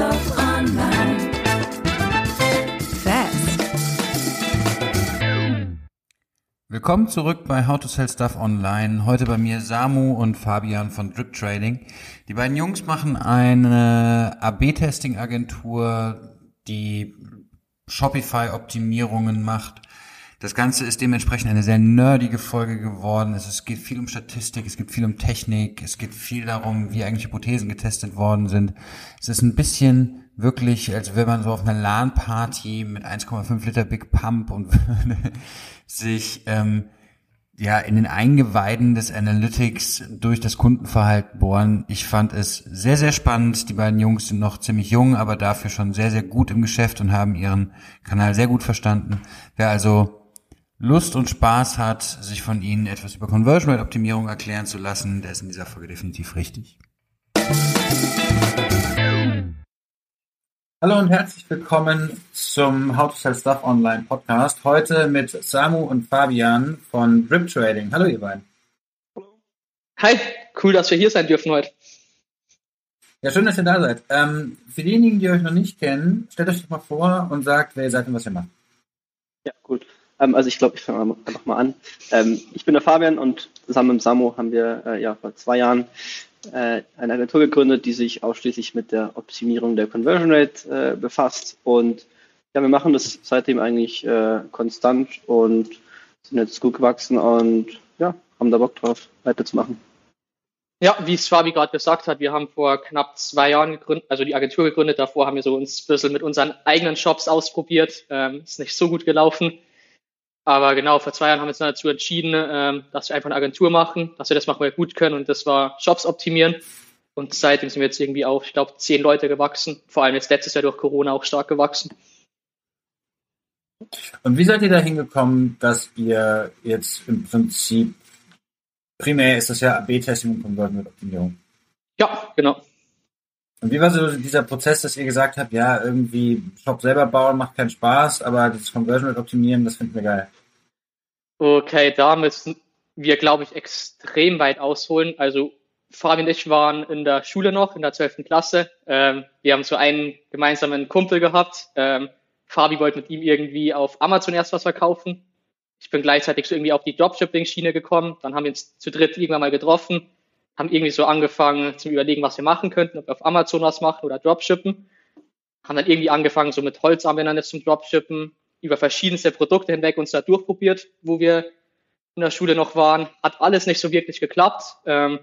Stuff Online. Willkommen zurück bei How to Sell Stuff Online. Heute bei mir Samu und Fabian von Drip Trading. Die beiden Jungs machen eine AB-Testing-Agentur, die Shopify-Optimierungen macht. Das Ganze ist dementsprechend eine sehr nerdige Folge geworden. Es, geht viel um Statistik, es geht viel um Technik, es geht viel darum, wie eigentlich Hypothesen getestet worden sind. Es ist ein bisschen wirklich, als wenn man so auf einer LAN-Party mit 1,5 Liter Big Pump und sich ähm, ja in den Eingeweiden des Analytics durch das Kundenverhalten bohren. Ich fand es sehr, sehr spannend. Die beiden Jungs sind noch ziemlich jung, aber dafür schon sehr, sehr gut im Geschäft und haben ihren Kanal sehr gut verstanden. Wer also Lust und Spaß hat, sich von Ihnen etwas über Conversion Rate Optimierung erklären zu lassen, der ist in dieser Folge definitiv richtig. Hallo und herzlich willkommen zum How to Sell Stuff Online Podcast. Heute mit Samu und Fabian von Drip Trading. Hallo ihr beiden. Hi, cool, dass wir hier sein dürfen heute. Ja, schön, dass ihr da seid. Ähm, für diejenigen, die euch noch nicht kennen, stellt euch doch mal vor und sagt, wer ihr seid und was ihr macht. Ja, gut. Ähm, also ich glaube, ich fange einfach mal an. Ähm, ich bin der Fabian und zusammen mit Samu haben wir äh, ja vor zwei Jahren äh, eine Agentur gegründet, die sich ausschließlich mit der Optimierung der Conversion Rate äh, befasst. Und ja, wir machen das seitdem eigentlich konstant und sind jetzt gut gewachsen und ja, haben da Bock drauf, weiterzumachen. Ja, wie es Fabi gerade gesagt hat, wir haben vor knapp zwei Jahren gegründet, also die Agentur gegründet. Davor haben wir so uns ein bisschen mit unseren eigenen Shops ausprobiert. Ähm, ist nicht so gut gelaufen. Aber genau, vor zwei Jahren haben wir uns dann dazu entschieden, ähm, dass wir einfach eine Agentur machen, dass wir das machen, weil wir gut können und das war Shops optimieren. Und seitdem sind wir jetzt irgendwie auf, ich glaube, zehn Leute gewachsen. Vor allem jetzt letztes Jahr durch Corona auch stark gewachsen. Und wie seid ihr da hingekommen, dass ihr jetzt im Prinzip primär ist das ja AB-Testing und Conversion Optimierung? Ja, genau. Und wie war so dieser Prozess, dass ihr gesagt habt, ja, irgendwie Shop selber bauen macht keinen Spaß, aber das Conversion optimieren, das finden wir geil? Okay, da müssen wir, glaube ich, extrem weit ausholen. Also Fabi und ich waren in der Schule noch, in der 12. Klasse. Ähm, wir haben so einen gemeinsamen Kumpel gehabt. Ähm, Fabi wollte mit ihm irgendwie auf Amazon erst was verkaufen. Ich bin gleichzeitig so irgendwie auf die Dropshipping-Schiene gekommen. Dann haben wir uns zu dritt irgendwann mal getroffen, haben irgendwie so angefangen zu überlegen, was wir machen könnten, ob wir auf Amazon was machen oder Dropshippen. Haben dann irgendwie angefangen, so mit Holzanwendern zum Dropshippen, über verschiedenste Produkte hinweg uns da durchprobiert, wo wir in der Schule noch waren. Hat alles nicht so wirklich geklappt. Ähm,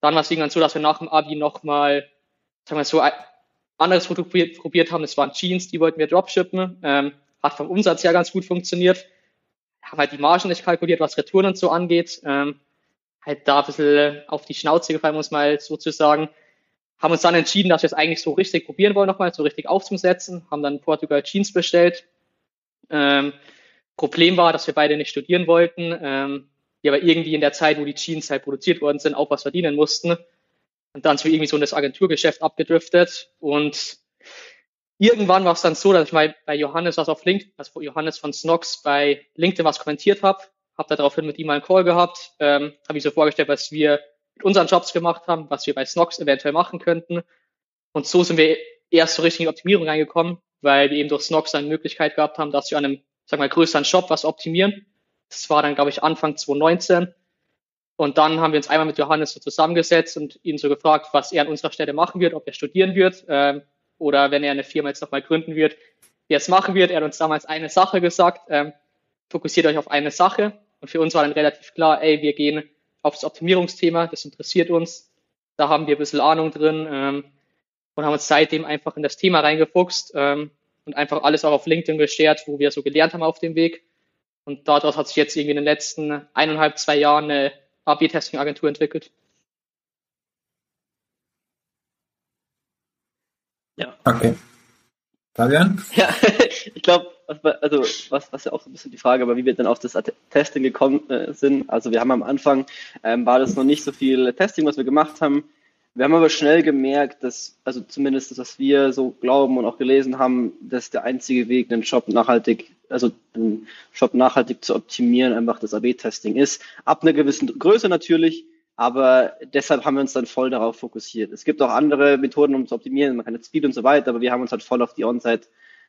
dann war es irgendwann so, dass wir nach dem Abi nochmal, sagen wir so, ein anderes Produkt probiert, probiert haben. Das waren Jeans, die wollten wir dropshippen. Ähm, hat vom Umsatz her ganz gut funktioniert. Haben halt die Margen nicht kalkuliert, was Retouren und so angeht. Ähm, halt da ein bisschen auf die Schnauze gefallen, muss man sozusagen. Haben uns dann entschieden, dass wir es eigentlich so richtig probieren wollen, nochmal so richtig aufzusetzen, haben dann Portugal Jeans bestellt, ähm, Problem war, dass wir beide nicht studieren wollten, ähm, die aber irgendwie in der Zeit, wo die Jeans halt produziert worden sind, auch was verdienen mussten. Und dann so irgendwie so in das Agenturgeschäft abgedriftet. Und irgendwann war es dann so, dass ich mal bei Johannes was auf LinkedIn, also Johannes von Snox bei LinkedIn was kommentiert habe, habe da daraufhin mit ihm mal einen Call gehabt, ähm, habe ich so vorgestellt, was wir mit unseren Jobs gemacht haben, was wir bei Snox eventuell machen könnten. Und so sind wir erst so richtig in die Optimierung reingekommen, weil wir eben durch Snox eine Möglichkeit gehabt haben, dass wir an einem, sag mal, größeren Shop was optimieren. Das war dann, glaube ich, Anfang 2019. Und dann haben wir uns einmal mit Johannes so zusammengesetzt und ihn so gefragt, was er an unserer Stelle machen wird, ob er studieren wird ähm, oder wenn er eine Firma jetzt nochmal gründen wird, wie er es machen wird. Er hat uns damals eine Sache gesagt, ähm, fokussiert euch auf eine Sache. Und für uns war dann relativ klar, ey, wir gehen auf das Optimierungsthema, das interessiert uns. Da haben wir ein bisschen Ahnung drin. Ähm, und haben uns seitdem einfach in das Thema reingefuchst ähm, und einfach alles auch auf LinkedIn geshared, wo wir so gelernt haben auf dem Weg. Und daraus hat sich jetzt irgendwie in den letzten eineinhalb, zwei Jahren eine AB-Testing-Agentur entwickelt. Ja. Okay. Fabian? Ja, ich glaube, also was, was ja auch so ein bisschen die Frage war, wie wir dann auf das Testing gekommen äh, sind. Also wir haben am Anfang, ähm, war das noch nicht so viel Testing, was wir gemacht haben. Wir haben aber schnell gemerkt, dass, also zumindest das, was wir so glauben und auch gelesen haben, dass der einzige Weg, einen Shop nachhaltig, also einen Shop nachhaltig zu optimieren, einfach das AB-Testing ist. Ab einer gewissen Größe natürlich. Aber deshalb haben wir uns dann voll darauf fokussiert. Es gibt auch andere Methoden, um zu optimieren. Man kann jetzt Speed und so weiter, aber wir haben uns halt voll auf die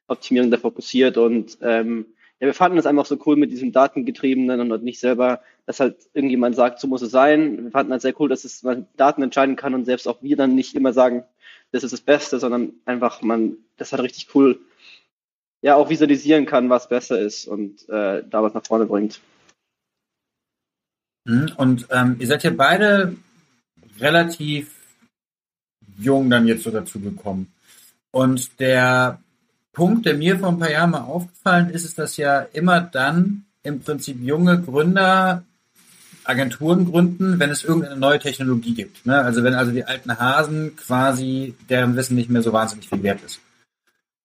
On-Site-Optimierung da fokussiert und ähm, ja, wir fanden es einfach so cool mit diesem Datengetriebenen und nicht selber, dass halt irgendjemand sagt, so muss es sein. Wir fanden halt sehr cool, dass es man Daten entscheiden kann und selbst auch wir dann nicht immer sagen, das ist das Beste, sondern einfach man das halt richtig cool ja auch visualisieren kann, was besser ist und äh, da was nach vorne bringt. Mhm, und ähm, ihr seid ja beide relativ jung dann jetzt so dazu gekommen. Und der Punkt, der mir vor ein paar Jahren mal aufgefallen ist, ist, dass ja immer dann im Prinzip junge Gründer Agenturen gründen, wenn es irgendeine neue Technologie gibt. Ne? Also wenn also die alten Hasen quasi deren Wissen nicht mehr so wahnsinnig viel wert ist.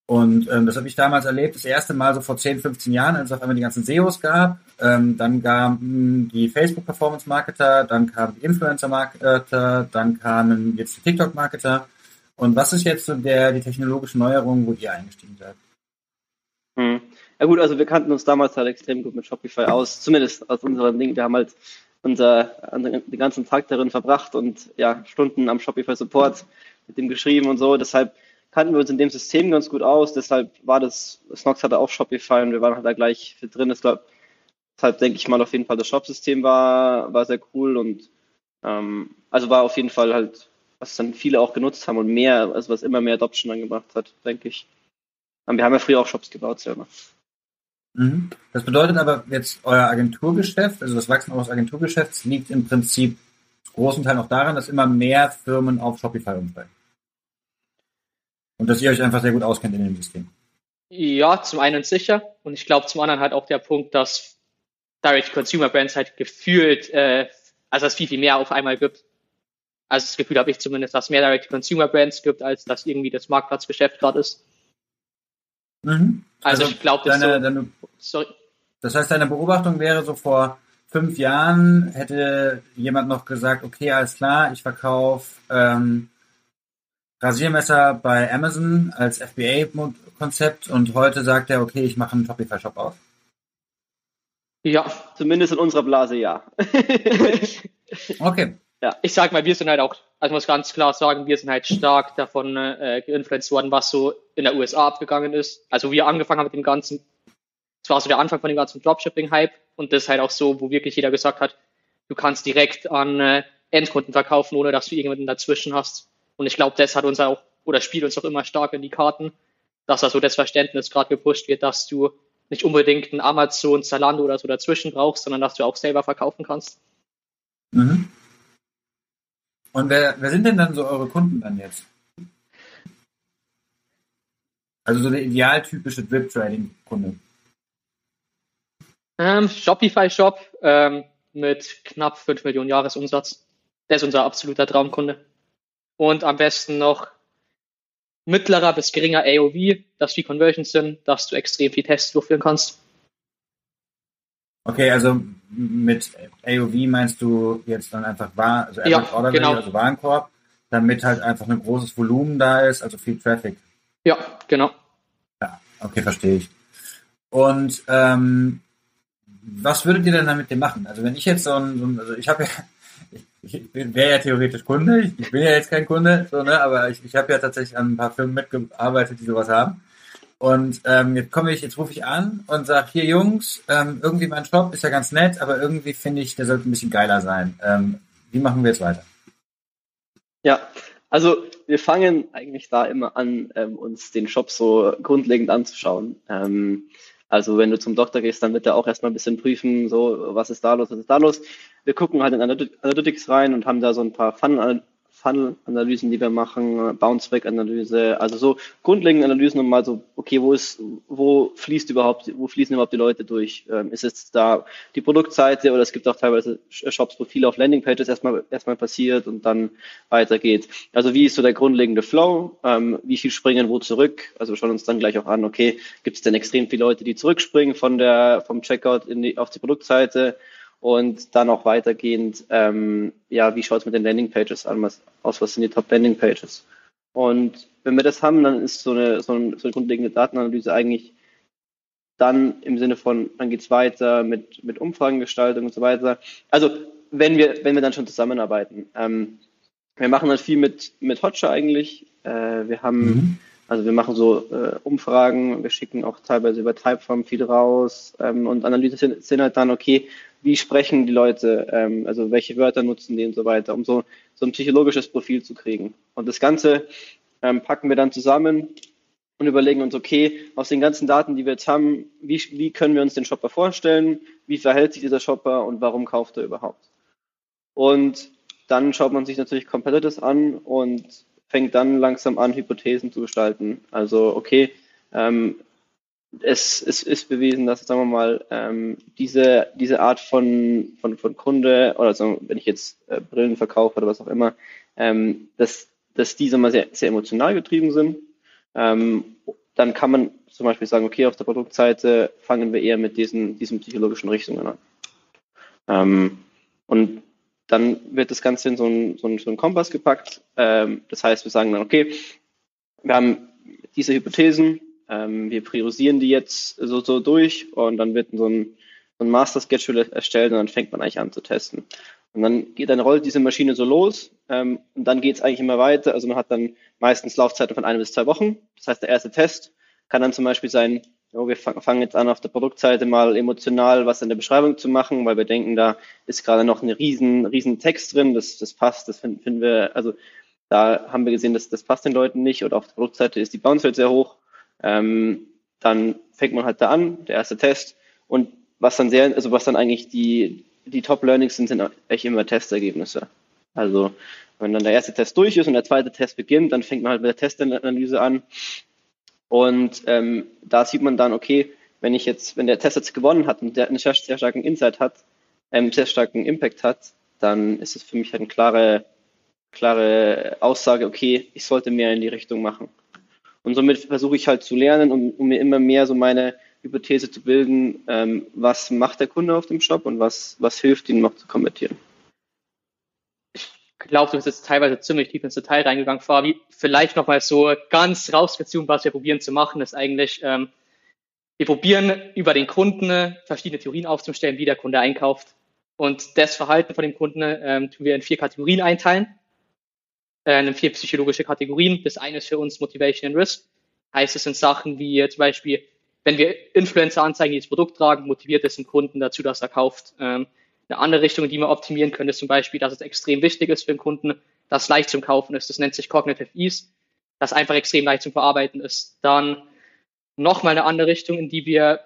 Und ähm, das habe ich damals erlebt, das erste Mal so vor 10, 15 Jahren, als es auf einmal die ganzen SEOs gab. Ähm, dann kamen die Facebook Performance Marketer, dann kamen die Influencer Marketer, dann kamen jetzt die TikTok Marketer. Und was ist jetzt so der, die technologische Neuerung, wo ihr eingestiegen seid? Hm. Ja gut, also wir kannten uns damals halt extrem gut mit Shopify aus, zumindest aus unserem Ding. Wir haben halt unser, den ganzen Tag darin verbracht und ja, Stunden am Shopify Support mit dem geschrieben und so. Deshalb kannten wir uns in dem System ganz gut aus. Deshalb war das, Snox hatte auch Shopify und wir waren halt da gleich drin. Deshalb, deshalb denke ich mal auf jeden Fall, das Shop-System war, war sehr cool und ähm, also war auf jeden Fall halt was dann viele auch genutzt haben und mehr, also was immer mehr Adoption dann gemacht hat, denke ich. Und wir haben ja früher auch Shops gebaut selber. Mhm. Das bedeutet aber jetzt euer Agenturgeschäft, also das Wachsen eures Agenturgeschäfts liegt im Prinzip zu großen Teil auch daran, dass immer mehr Firmen auf Shopify umsteigen. Und dass ihr euch einfach sehr gut auskennt in dem System. Ja, zum einen sicher. Und ich glaube zum anderen halt auch der Punkt, dass Direct-Consumer-Brands halt gefühlt, äh, also es viel, viel mehr auf einmal gibt. Also das Gefühl habe ich zumindest, dass es mehr Direct-Consumer-Brands gibt, als dass irgendwie das Marktplatzgeschäft gerade ist. Mhm. Also, also, ich glaube, das, so, sorry. das heißt, deine Beobachtung wäre so vor fünf Jahren hätte jemand noch gesagt, okay, alles klar, ich verkaufe ähm, Rasiermesser bei Amazon als FBA-Konzept und heute sagt er, okay, ich mache einen Shopify-Shop auf. Ja, zumindest in unserer Blase ja. okay ja, ich sag mal, wir sind halt auch, also muss ganz klar sagen, wir sind halt stark davon äh, geinfluenced worden, was so in der USA abgegangen ist. Also wir angefangen haben mit dem ganzen, es war so der Anfang von dem ganzen Dropshipping-Hype und das ist halt auch so, wo wirklich jeder gesagt hat, du kannst direkt an äh, Endkunden verkaufen, ohne dass du irgendjemanden dazwischen hast. Und ich glaube, das hat uns auch, oder spielt uns auch immer stark in die Karten, dass da so das Verständnis gerade gepusht wird, dass du nicht unbedingt ein Amazon, Zalando oder so dazwischen brauchst, sondern dass du auch selber verkaufen kannst. Mhm. Und wer, wer sind denn dann so eure Kunden dann jetzt? Also so der idealtypische Drip-Trading-Kunde. Ähm, Shopify-Shop ähm, mit knapp 5 Millionen Jahresumsatz. Der ist unser absoluter Traumkunde. Und am besten noch mittlerer bis geringer AOV, dass die Conversions sind, dass du extrem viel Tests durchführen kannst. Okay, also mit AOV meinst du jetzt dann einfach War, also ja, Order genau. also Warenkorb, damit halt einfach ein großes Volumen da ist, also viel Traffic. Ja, genau. Ja, okay, verstehe ich. Und ähm, was würdet ihr denn dann mit dem machen? Also wenn ich jetzt so ein, so ein also ich habe ja, ich, ich wäre ja theoretisch Kunde, ich, ich, bin ja jetzt kein Kunde, so, ne, aber ich, ich habe ja tatsächlich an ein paar Firmen mitgearbeitet, die sowas haben. Und ähm, jetzt komme ich, jetzt rufe ich an und sage, hier Jungs, ähm, irgendwie mein Shop ist ja ganz nett, aber irgendwie finde ich, der sollte ein bisschen geiler sein. Ähm, wie machen wir jetzt weiter? Ja, also wir fangen eigentlich da immer an, ähm, uns den Shop so grundlegend anzuschauen. Ähm, also wenn du zum Doktor gehst, dann wird er auch erstmal ein bisschen prüfen, so was ist da los, was ist da los. Wir gucken halt in Analytics rein und haben da so ein paar Fun Funnel-Analysen, die wir machen, Bounce-Back-Analyse, also so grundlegende Analysen, um mal so, okay, wo ist, wo fließt überhaupt, wo fließen überhaupt die Leute durch? Ähm, ist es da die Produktseite oder es gibt auch teilweise Shops, wo viel auf Landingpages erstmal, erstmal passiert und dann weitergeht. Also wie ist so der grundlegende Flow? Ähm, wie viel springen wo zurück? Also wir schauen uns dann gleich auch an, okay, gibt es denn extrem viele Leute, die zurückspringen von der, vom Checkout in die, auf die Produktseite? Und dann auch weitergehend, ähm, ja, wie schaut es mit den Landingpages aus, was sind die Top-Landingpages? Und wenn wir das haben, dann ist so eine, so, eine, so eine grundlegende Datenanalyse eigentlich dann im Sinne von, dann geht's weiter mit, mit Umfragengestaltung und so weiter. Also wenn wir, wenn wir dann schon zusammenarbeiten. Ähm, wir machen dann viel mit, mit Hotjar eigentlich. Äh, wir haben, mhm. Also wir machen so äh, Umfragen, wir schicken auch teilweise über Typeform viel raus ähm, und sind halt dann, okay, wie sprechen die Leute, ähm, also welche Wörter nutzen die und so weiter, um so, so ein psychologisches Profil zu kriegen. Und das Ganze ähm, packen wir dann zusammen und überlegen uns, okay, aus den ganzen Daten, die wir jetzt haben, wie, wie können wir uns den Shopper vorstellen, wie verhält sich dieser Shopper und warum kauft er überhaupt. Und dann schaut man sich natürlich Competitors an und fängt dann langsam an, Hypothesen zu gestalten. Also, okay, ähm, es, es ist bewiesen, dass, sagen wir mal, ähm, diese, diese Art von, von, von Kunde, oder so, wenn ich jetzt äh, Brillen verkaufe oder was auch immer, ähm, dass, dass diese mal sehr, sehr emotional getrieben sind. Ähm, dann kann man zum Beispiel sagen, okay, auf der Produktseite fangen wir eher mit diesen, diesen psychologischen Richtungen an. Ähm, und dann wird das Ganze in so einen, so so einen Kompass gepackt. Ähm, das heißt, wir sagen dann, okay, wir haben diese Hypothesen, ähm, wir priorisieren die jetzt so, so durch und dann wird so ein, so ein Master Schedule erstellt und dann fängt man eigentlich an zu testen. Und dann geht dann rollt diese Maschine so los ähm, und dann geht es eigentlich immer weiter. Also man hat dann meistens Laufzeiten von einer bis zwei Wochen. Das heißt, der erste Test kann dann zum Beispiel sein, oh, wir fangen jetzt an, auf der Produktseite mal emotional was in der Beschreibung zu machen, weil wir denken, da ist gerade noch ein riesen, riesen Text drin, das, das passt, das finden, finden wir, also da haben wir gesehen, dass das passt den Leuten nicht oder auf der Produktseite ist die Bounce Rate sehr hoch. Ähm, dann fängt man halt da an, der erste Test und was dann sehr, also was dann eigentlich die, die Top Learnings sind, sind echt immer Testergebnisse. Also wenn dann der erste Test durch ist und der zweite Test beginnt, dann fängt man halt mit der Testanalyse an. Und ähm, da sieht man dann, okay, wenn ich jetzt, wenn der Test jetzt gewonnen hat und der einen sehr, sehr starken Insight hat, ähm, sehr starken Impact hat, dann ist es für mich halt eine klare, klare Aussage, okay, ich sollte mehr in die Richtung machen. Und somit versuche ich halt zu lernen, um, um mir immer mehr so meine Hypothese zu bilden, ähm, was macht der Kunde auf dem Shop und was, was hilft ihm noch zu konvertieren. Glaube, du bist jetzt teilweise ziemlich tief ins Detail reingegangen, Fabi. Vielleicht nochmal so ganz rausgezogen, was wir probieren zu machen, ist eigentlich, ähm, wir probieren über den Kunden verschiedene Theorien aufzustellen, wie der Kunde einkauft. Und das Verhalten von dem Kunden ähm, tun wir in vier Kategorien einteilen, äh, in vier psychologische Kategorien. Das eine ist für uns Motivation and Risk. Heißt, es sind Sachen wie zum Beispiel, wenn wir Influencer anzeigen, die das Produkt tragen, motiviert es den Kunden dazu, dass er kauft. Ähm, eine andere Richtung, die wir optimieren können, ist zum Beispiel, dass es extrem wichtig ist für den Kunden, dass es leicht zum Kaufen ist. Das nennt sich Cognitive Ease, das einfach extrem leicht zum Verarbeiten ist. Dann nochmal eine andere Richtung, in die wir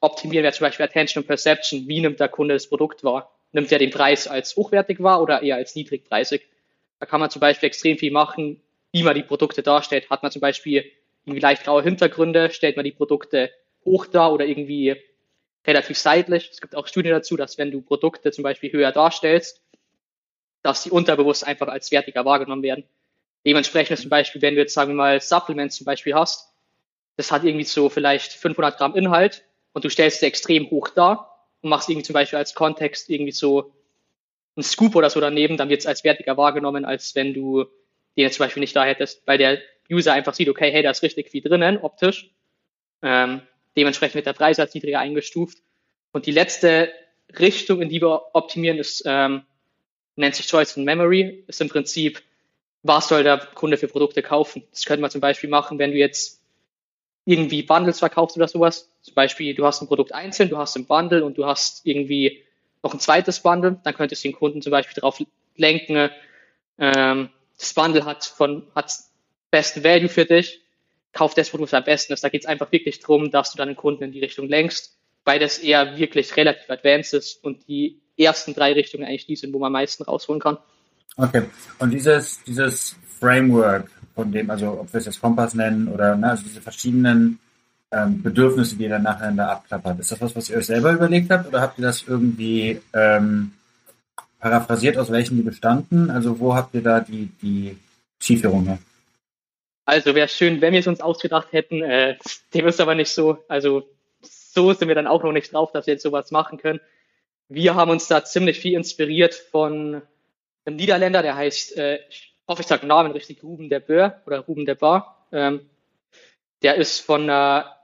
optimieren, wäre zum Beispiel Attention und Perception. Wie nimmt der Kunde das Produkt wahr? Nimmt er den Preis als hochwertig wahr oder eher als niedrigpreisig? Da kann man zum Beispiel extrem viel machen, wie man die Produkte darstellt. Hat man zum Beispiel irgendwie leicht graue Hintergründe, stellt man die Produkte hoch dar oder irgendwie relativ seitlich. Es gibt auch Studien dazu, dass wenn du Produkte zum Beispiel höher darstellst, dass die unterbewusst einfach als wertiger wahrgenommen werden. Dementsprechend ist zum Beispiel, wenn du jetzt sagen wir mal Supplements zum Beispiel hast, das hat irgendwie so vielleicht 500 Gramm Inhalt und du stellst sie extrem hoch dar und machst irgendwie zum Beispiel als Kontext irgendwie so ein Scoop oder so daneben, dann wird es als wertiger wahrgenommen, als wenn du den jetzt zum Beispiel nicht da hättest, weil der User einfach sieht, okay, hey, da ist richtig viel drinnen, optisch. Ähm, dementsprechend wird der Preis als niedriger eingestuft. Und die letzte Richtung, in die wir optimieren, ist, ähm, nennt sich Choice in Memory, ist im Prinzip, was soll der Kunde für Produkte kaufen? Das könnte man zum Beispiel machen, wenn du jetzt irgendwie Bundles verkaufst oder sowas. Zum Beispiel, du hast ein Produkt einzeln, du hast ein Bundle und du hast irgendwie noch ein zweites Bundle, dann könntest du den Kunden zum Beispiel darauf lenken, ähm, das Bundle hat von, hat besten Value für dich, kauf das Produkt am besten ist. Da geht es einfach wirklich darum, dass du deinen Kunden in die Richtung lenkst, weil das eher wirklich relativ advanced ist und die ersten drei Richtungen eigentlich die sind, wo man am meisten rausholen kann. Okay. Und dieses, dieses Framework, von dem, also ob wir es jetzt Kompass nennen oder ne, also diese verschiedenen ähm, Bedürfnisse, die ihr dann nacheinander abklappert, ist das was, was ihr euch selber überlegt habt oder habt ihr das irgendwie ähm, paraphrasiert, aus welchen die bestanden? Also wo habt ihr da die, die Zielführung her? Also wäre schön, wenn wir es uns ausgedacht hätten. Äh, dem ist aber nicht so. Also so sind wir dann auch noch nicht drauf, dass wir jetzt sowas machen können. Wir haben uns da ziemlich viel inspiriert von einem Niederländer, der heißt, äh, ich hoffe, ich sage Namen richtig, Ruben der Böhr oder Ruben der Bar. Ähm, der ist von einer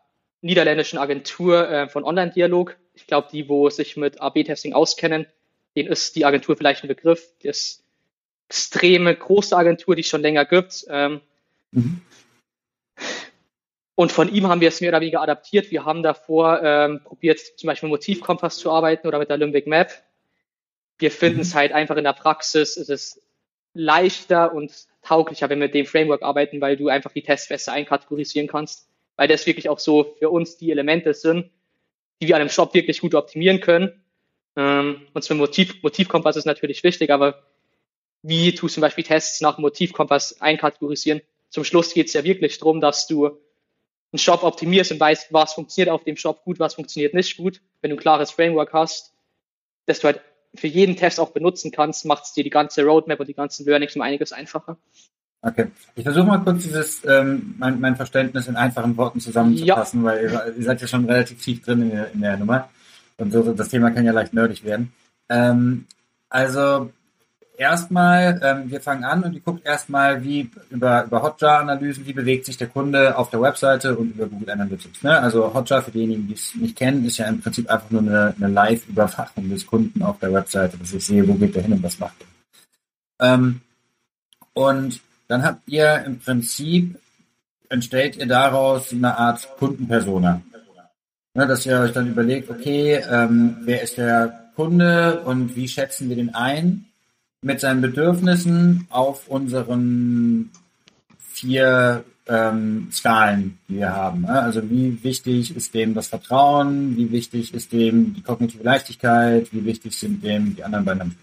niederländischen Agentur äh, von Online-Dialog. Ich glaube, die, wo sich mit AB-Testing auskennen, denen ist die Agentur vielleicht ein Begriff. Das extreme große Agentur, die es schon länger gibt. Ähm, mhm. Und von ihm haben wir es mehr oder weniger adaptiert. Wir haben davor ähm, probiert, zum Beispiel mit Motivkompass zu arbeiten oder mit der Limbic Map. Wir finden es mhm. halt einfach in der Praxis, es ist leichter und tauglicher, wenn wir mit dem Framework arbeiten, weil du einfach die Tests besser einkategorisieren kannst. Weil das wirklich auch so für uns die Elemente sind, die wir an einem Shop wirklich gut optimieren können. Ähm, und zum Motiv, Motivkompass ist natürlich wichtig, aber wie tust du zum Beispiel Tests nach Motivkompass einkategorisieren? Zum Schluss geht es ja wirklich darum, dass du einen Shop optimierst und weißt, was funktioniert auf dem Shop gut, was funktioniert nicht gut. Wenn du ein klares Framework hast, dass du halt für jeden Test auch benutzen kannst, macht es dir die ganze Roadmap und die ganzen Learnings um einiges einfacher. Okay. Ich versuche mal kurz dieses, ähm, mein, mein Verständnis in einfachen Worten zusammenzufassen, ja. weil ihr, ihr, seid ja schon relativ tief drin in der, in der Nummer. Und so, das Thema kann ja leicht nerdig werden. Ähm, also erstmal, ähm, wir fangen an und ihr guckt erstmal, wie über, über Hotjar-Analysen, wie bewegt sich der Kunde auf der Webseite und über Google Analytics. Ne? Also Hotjar, für diejenigen, die es nicht kennen, ist ja im Prinzip einfach nur eine, eine Live-Überwachung des Kunden auf der Webseite, dass ich sehe, wo geht der hin und was macht er. Ähm, und dann habt ihr im Prinzip, entstellt ihr daraus eine Art Kundenpersona. Ne, dass ihr euch dann überlegt, okay, ähm, wer ist der Kunde und wie schätzen wir den ein? Mit seinen Bedürfnissen auf unseren vier ähm, Skalen, die wir haben. Ne? Also wie wichtig ist dem das Vertrauen, wie wichtig ist dem die kognitive Leichtigkeit, wie wichtig sind dem die anderen beiden.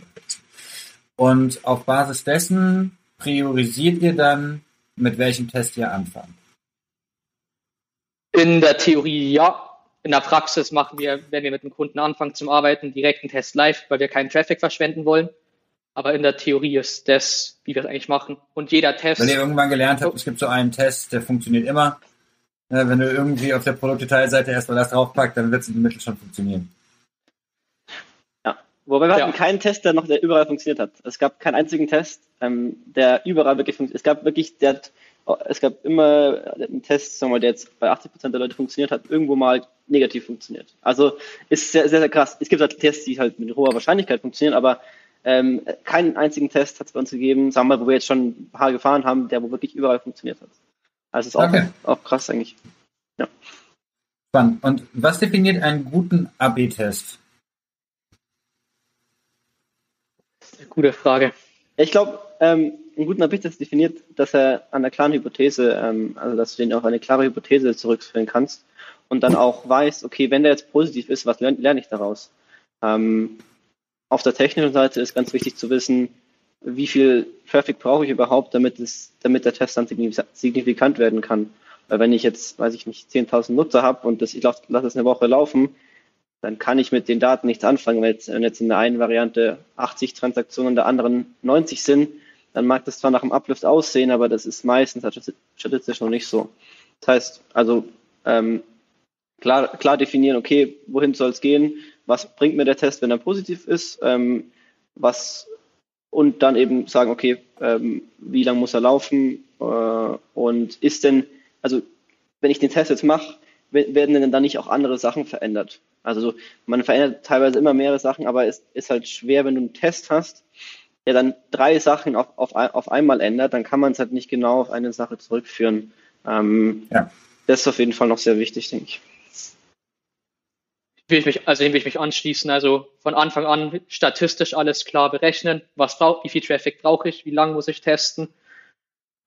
Und auf Basis dessen priorisiert ihr dann, mit welchem Test ihr anfangt. In der Theorie ja. In der Praxis machen wir, wenn wir mit dem Kunden anfangen zum Arbeiten, direkt einen Test live, weil wir keinen Traffic verschwenden wollen. Aber in der Theorie ist das, wie wir es eigentlich machen. Und jeder Test. Wenn ihr irgendwann gelernt habt, es gibt so einen Test, der funktioniert immer. Wenn du irgendwie auf der Produktdetailseite erstmal das draufpackt, dann wird es in der Mittel schon funktionieren. Ja, wobei wir ja. hatten keinen Test, der noch der überall funktioniert hat. Es gab keinen einzigen Test, ähm, der überall wirklich funktioniert. Es gab wirklich, der es gab immer einen Test, sagen wir mal, der jetzt bei 80 Prozent der Leute funktioniert hat, irgendwo mal negativ funktioniert. Also ist sehr, sehr, sehr krass. Es gibt halt Tests, die halt mit hoher Wahrscheinlichkeit funktionieren, aber ähm, keinen einzigen Test hat es bei uns gegeben, sagen wir mal, wo wir jetzt schon ein paar gefahren haben, der wo wirklich überall funktioniert hat. Also ist auch, okay. auch krass eigentlich. Ja. Spannend. Und was definiert einen guten AB-Test? Gute Frage. Ich glaube, ähm, einen guten AB-Test definiert, dass er an einer klaren Hypothese, ähm, also dass du den auf eine klare Hypothese zurückführen kannst und dann auch weißt, okay, wenn der jetzt positiv ist, was lerne lern ich daraus? Ähm, auf der technischen Seite ist ganz wichtig zu wissen, wie viel Traffic brauche ich überhaupt, damit es, damit der Test dann signifikant werden kann. Weil wenn ich jetzt, weiß ich nicht, 10.000 Nutzer habe und das, ich lasse es eine Woche laufen, dann kann ich mit den Daten nichts anfangen. Wenn jetzt, wenn jetzt in der einen Variante 80 Transaktionen, in der anderen 90 sind, dann mag das zwar nach dem Uplift aussehen, aber das ist meistens statistisch noch nicht so. Das heißt, also ähm, klar, klar definieren, okay, wohin soll es gehen, was bringt mir der Test, wenn er positiv ist, ähm, was und dann eben sagen, okay, ähm, wie lange muss er laufen äh, und ist denn, also wenn ich den Test jetzt mache, werden denn dann nicht auch andere Sachen verändert? Also man verändert teilweise immer mehrere Sachen, aber es ist halt schwer, wenn du einen Test hast, der dann drei Sachen auf, auf, auf einmal ändert, dann kann man es halt nicht genau auf eine Sache zurückführen. Ähm, ja. Das ist auf jeden Fall noch sehr wichtig, denke ich will ich mich, also dem will ich mich anschließen. Also von Anfang an statistisch alles klar berechnen. Was braucht, wie viel Traffic brauche ich? Wie lange muss ich testen?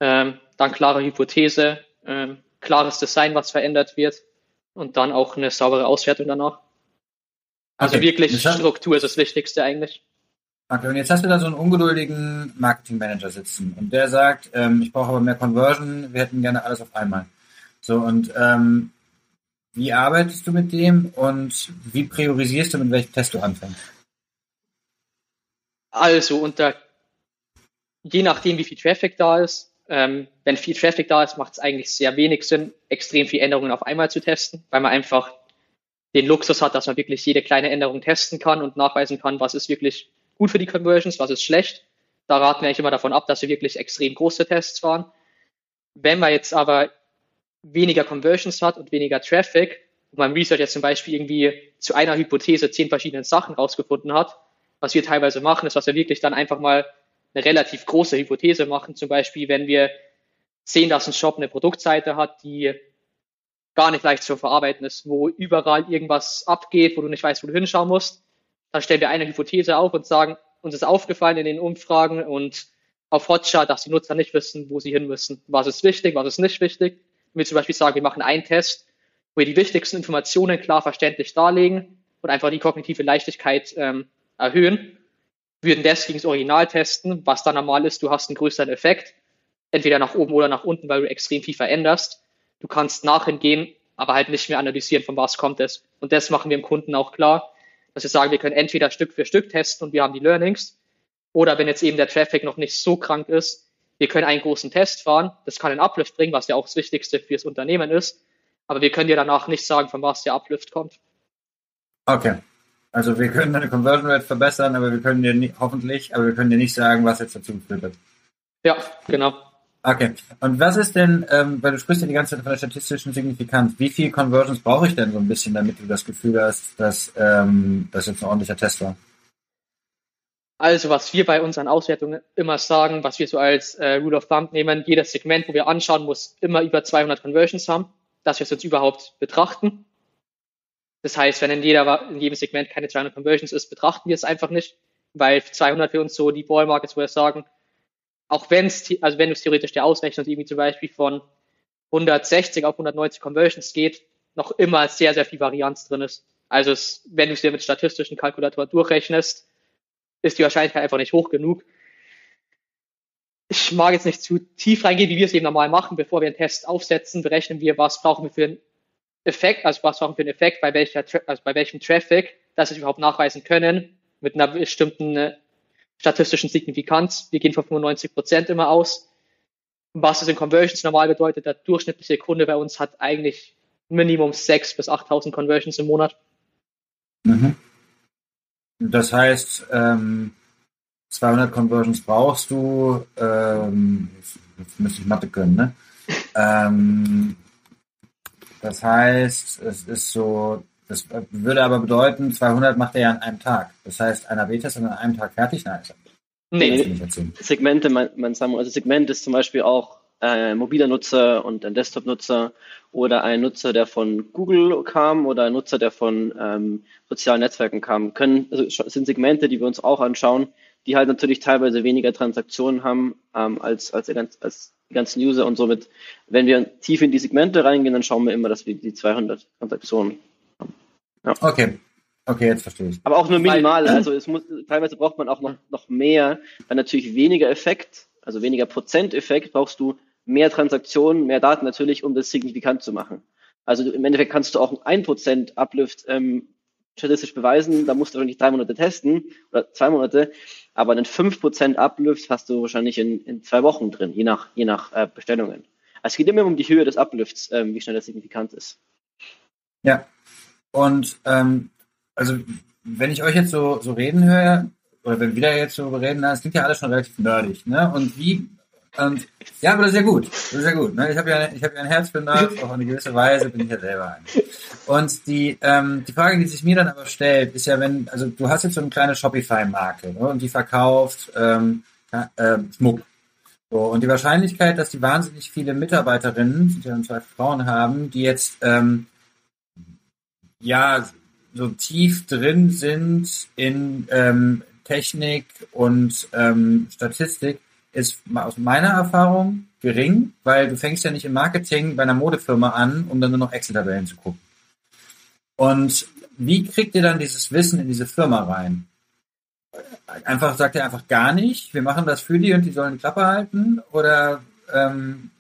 Ähm, dann klare Hypothese, ähm, klares Design, was verändert wird und dann auch eine saubere Auswertung danach. Also okay. wirklich Struktur ist das Wichtigste eigentlich. Okay, und jetzt hast du da so einen ungeduldigen Marketingmanager sitzen und der sagt, ähm, ich brauche aber mehr Conversion, wir hätten gerne alles auf einmal. So, und ähm, wie arbeitest du mit dem und wie priorisierst du, mit welchem Test du anfängst? Also unter je nachdem, wie viel Traffic da ist. Ähm, wenn viel Traffic da ist, macht es eigentlich sehr wenig Sinn, extrem viele Änderungen auf einmal zu testen, weil man einfach den Luxus hat, dass man wirklich jede kleine Änderung testen kann und nachweisen kann, was ist wirklich gut für die Conversions, was ist schlecht. Da raten wir eigentlich immer davon ab, dass wir wirklich extrem große Tests fahren. Wenn wir jetzt aber weniger Conversions hat und weniger Traffic, und beim Research jetzt zum Beispiel irgendwie zu einer Hypothese zehn verschiedene Sachen rausgefunden hat, was wir teilweise machen, ist, was wir wirklich dann einfach mal eine relativ große Hypothese machen. Zum Beispiel, wenn wir sehen, dass ein Shop eine Produktseite hat, die gar nicht leicht zu verarbeiten ist, wo überall irgendwas abgeht, wo du nicht weißt, wo du hinschauen musst, dann stellen wir eine Hypothese auf und sagen, uns ist aufgefallen in den Umfragen und auf Hotchart, dass die Nutzer nicht wissen, wo sie hin müssen. Was ist wichtig, was ist nicht wichtig. Wir zum Beispiel sagen, wir machen einen Test, wo wir die wichtigsten Informationen klar verständlich darlegen und einfach die kognitive Leichtigkeit ähm, erhöhen, würden das gegen das Original testen, was dann normal ist, du hast einen größeren Effekt, entweder nach oben oder nach unten, weil du extrem viel veränderst. Du kannst nachhin gehen, aber halt nicht mehr analysieren, von was kommt es. Und das machen wir dem Kunden auch klar, dass wir sagen, wir können entweder Stück für Stück testen und wir haben die Learnings, oder wenn jetzt eben der Traffic noch nicht so krank ist, wir können einen großen Test fahren, das kann einen Uplift bringen, was ja auch das Wichtigste fürs Unternehmen ist, aber wir können dir danach nicht sagen, von was der Uplift kommt. Okay. Also wir können deine Conversion Rate verbessern, aber wir können dir nie, hoffentlich, aber wir können dir nicht sagen, was jetzt dazu geführt hat. Ja, genau. Okay. Und was ist denn, ähm, weil du sprichst ja die ganze Zeit von der statistischen Signifikanz, wie viel Conversions brauche ich denn so ein bisschen, damit du das Gefühl hast, dass ähm, das jetzt ein ordentlicher Test war? Also was wir bei unseren Auswertungen immer sagen, was wir so als äh, Rule of Thumb nehmen, jedes Segment, wo wir anschauen, muss immer über 200 Conversions haben, dass wir es jetzt überhaupt betrachten. Das heißt, wenn in, jeder, in jedem Segment keine 200 Conversions ist, betrachten wir es einfach nicht, weil 200 für uns so die Ballmark ist, wo wir sagen, auch wenn es, also wenn du es theoretisch dir ausrechnest, irgendwie zum Beispiel von 160 auf 190 Conversions geht, noch immer sehr, sehr viel Varianz drin ist. Also es, wenn du es dir mit statistischen Kalkulatoren durchrechnest, ist die Wahrscheinlichkeit einfach nicht hoch genug. Ich mag jetzt nicht zu tief reingehen, wie wir es eben normal machen. Bevor wir einen Test aufsetzen, berechnen wir, was brauchen wir für einen Effekt, also was brauchen wir für einen Effekt, bei welcher, also bei welchem Traffic, dass wir überhaupt nachweisen können, mit einer bestimmten äh, statistischen Signifikanz. Wir gehen von 95 Prozent immer aus. Was es in Conversions normal bedeutet, der durchschnittliche Kunde bei uns hat eigentlich Minimum 6.000 bis 8.000 Conversions im Monat. Mhm. Das heißt, ähm, 200 Conversions brauchst du, ähm, jetzt müsste ich Mathe können, ne? ähm, das heißt, es ist so, das würde aber bedeuten, 200 macht er ja an einem Tag. Das heißt, einer B-Test an einem Tag fertig? Nein, nee, Segmente, mein, mein Samuel, also Segment ist zum Beispiel auch ein äh, mobiler Nutzer und ein Desktop-Nutzer oder ein Nutzer, der von Google kam oder ein Nutzer, der von ähm, sozialen Netzwerken kam, können, also sind Segmente, die wir uns auch anschauen, die halt natürlich teilweise weniger Transaktionen haben ähm, als, als, als die ganzen User und somit, wenn wir tief in die Segmente reingehen, dann schauen wir immer, dass wir die 200 Transaktionen haben. Ja. Okay. Okay, jetzt verstehe ich. Aber auch nur minimal, also es muss, teilweise braucht man auch noch, noch mehr, weil natürlich weniger Effekt, also weniger Prozenteffekt brauchst du mehr Transaktionen, mehr Daten natürlich, um das signifikant zu machen. Also im Endeffekt kannst du auch ein 1% Uplift ähm, statistisch beweisen, da musst du wahrscheinlich drei Monate testen oder zwei Monate, aber einen 5% Uplift hast du wahrscheinlich in, in zwei Wochen drin, je nach, je nach äh, Bestellungen. Also es geht immer um die Höhe des Uplifts, ähm, wie schnell das signifikant ist. Ja, und ähm, also wenn ich euch jetzt so, so reden höre, oder wenn wir da jetzt so reden, das klingt ja alles schon relativ nerdig, ne? Und wie und ja, aber das ist ja gut. Das ist ja gut. Ne? Ich habe ja, ich hab ja ein Herz für Nerds, auch auf eine gewisse Weise bin ich ja selber ein. Und die, ähm, die Frage, die sich mir dann aber stellt, ist ja, wenn, also du hast jetzt so eine kleine Shopify-Marke ne? und die verkauft ähm, äh, Schmuck. So, und die Wahrscheinlichkeit, dass die wahnsinnig viele Mitarbeiterinnen, die dann zwei Frauen haben, die jetzt ähm, ja so tief drin sind in ähm, Technik und ähm, Statistik, ist aus meiner Erfahrung gering, weil du fängst ja nicht im Marketing bei einer Modefirma an, um dann nur noch Excel-Tabellen zu gucken. Und wie kriegt ihr dann dieses Wissen in diese Firma rein? Einfach sagt ihr einfach gar nicht, wir machen das für die und die sollen die Klappe halten oder ähm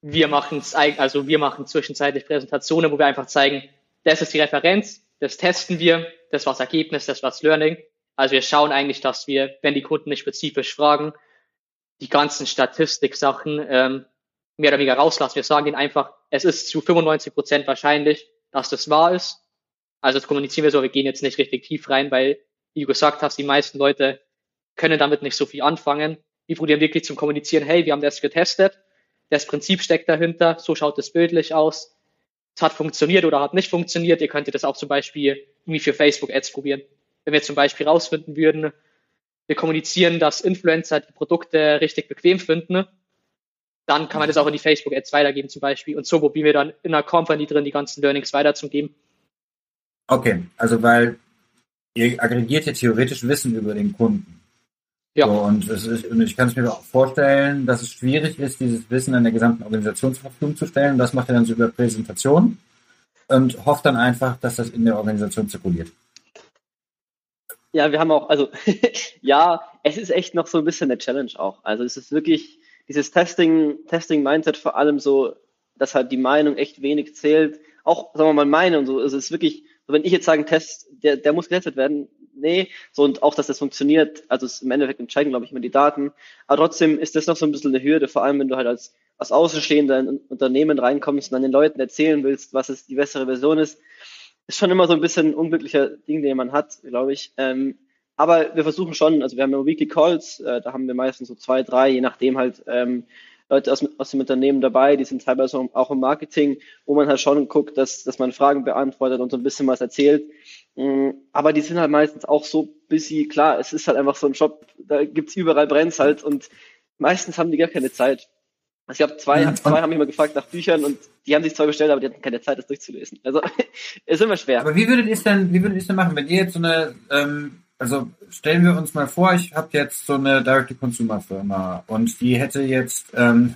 wir machen also wir machen zwischenzeitlich Präsentationen, wo wir einfach zeigen, das ist die Referenz, das testen wir, das war das Ergebnis, das war das Learning. Also wir schauen eigentlich, dass wir, wenn die Kunden nicht spezifisch fragen, die ganzen Statistik-Sachen ähm, mehr oder weniger rauslassen. Wir sagen ihnen einfach, es ist zu 95 Prozent wahrscheinlich, dass das wahr ist. Also das kommunizieren wir so, wir gehen jetzt nicht richtig tief rein, weil, wie du gesagt hast, die meisten Leute können damit nicht so viel anfangen. Wir probieren wirklich zum Kommunizieren, hey, wir haben das getestet, das Prinzip steckt dahinter, so schaut es bildlich aus. Es hat funktioniert oder hat nicht funktioniert. Ihr könntet das auch zum Beispiel irgendwie für Facebook-Ads probieren wenn wir zum Beispiel rausfinden würden, wir kommunizieren, dass Influencer die Produkte richtig bequem finden, dann kann man das auch in die Facebook-Ads weitergeben zum Beispiel. Und so probieren wir dann in einer Company drin die ganzen Learnings weiterzugeben. Okay, also weil ihr aggregiert ja theoretisch Wissen über den Kunden. Ja. So, und, ist, und, ich kann es mir auch vorstellen, dass es schwierig ist, dieses Wissen an der gesamten Organisation zur Verfügung zu stellen. Das macht ihr dann so über Präsentation und hofft dann einfach, dass das in der Organisation zirkuliert. Ja, wir haben auch, also ja, es ist echt noch so ein bisschen eine Challenge auch. Also es ist wirklich dieses Testing, Testing-Mindset vor allem so, dass halt die Meinung echt wenig zählt. Auch, sagen wir mal, meine und so. Also es ist wirklich, wenn ich jetzt sage, Test, der, der muss getestet werden, nee, so und auch, dass das funktioniert, also es im Endeffekt entscheiden, glaube ich, immer die Daten. Aber trotzdem ist das noch so ein bisschen eine Hürde, vor allem wenn du halt als, als Außenstehender in ein Unternehmen reinkommst und dann den Leuten erzählen willst, was es die bessere Version ist ist schon immer so ein bisschen ein unglücklicher Ding, den man hat, glaube ich. Ähm, aber wir versuchen schon, also wir haben ja Weekly Calls, äh, da haben wir meistens so zwei, drei, je nachdem halt ähm, Leute aus, aus dem Unternehmen dabei, die sind teilweise auch im Marketing, wo man halt schon guckt, dass, dass man Fragen beantwortet und so ein bisschen was erzählt. Ähm, aber die sind halt meistens auch so busy, klar, es ist halt einfach so ein Job, da gibt's überall Brenns halt und meistens haben die gar keine Zeit. Also ich habe zwei, mhm. zwei haben mich mal gefragt nach Büchern und die haben sich zwar bestellt, aber die hatten keine Zeit, das durchzulesen. Also ist immer schwer. Aber wie würdet ihr es denn, wie würdet ihr es denn machen, wenn ihr jetzt so eine, ähm, also stellen wir uns mal vor, ich habe jetzt so eine Direct-to-Consumer-Firma und die hätte jetzt, ähm,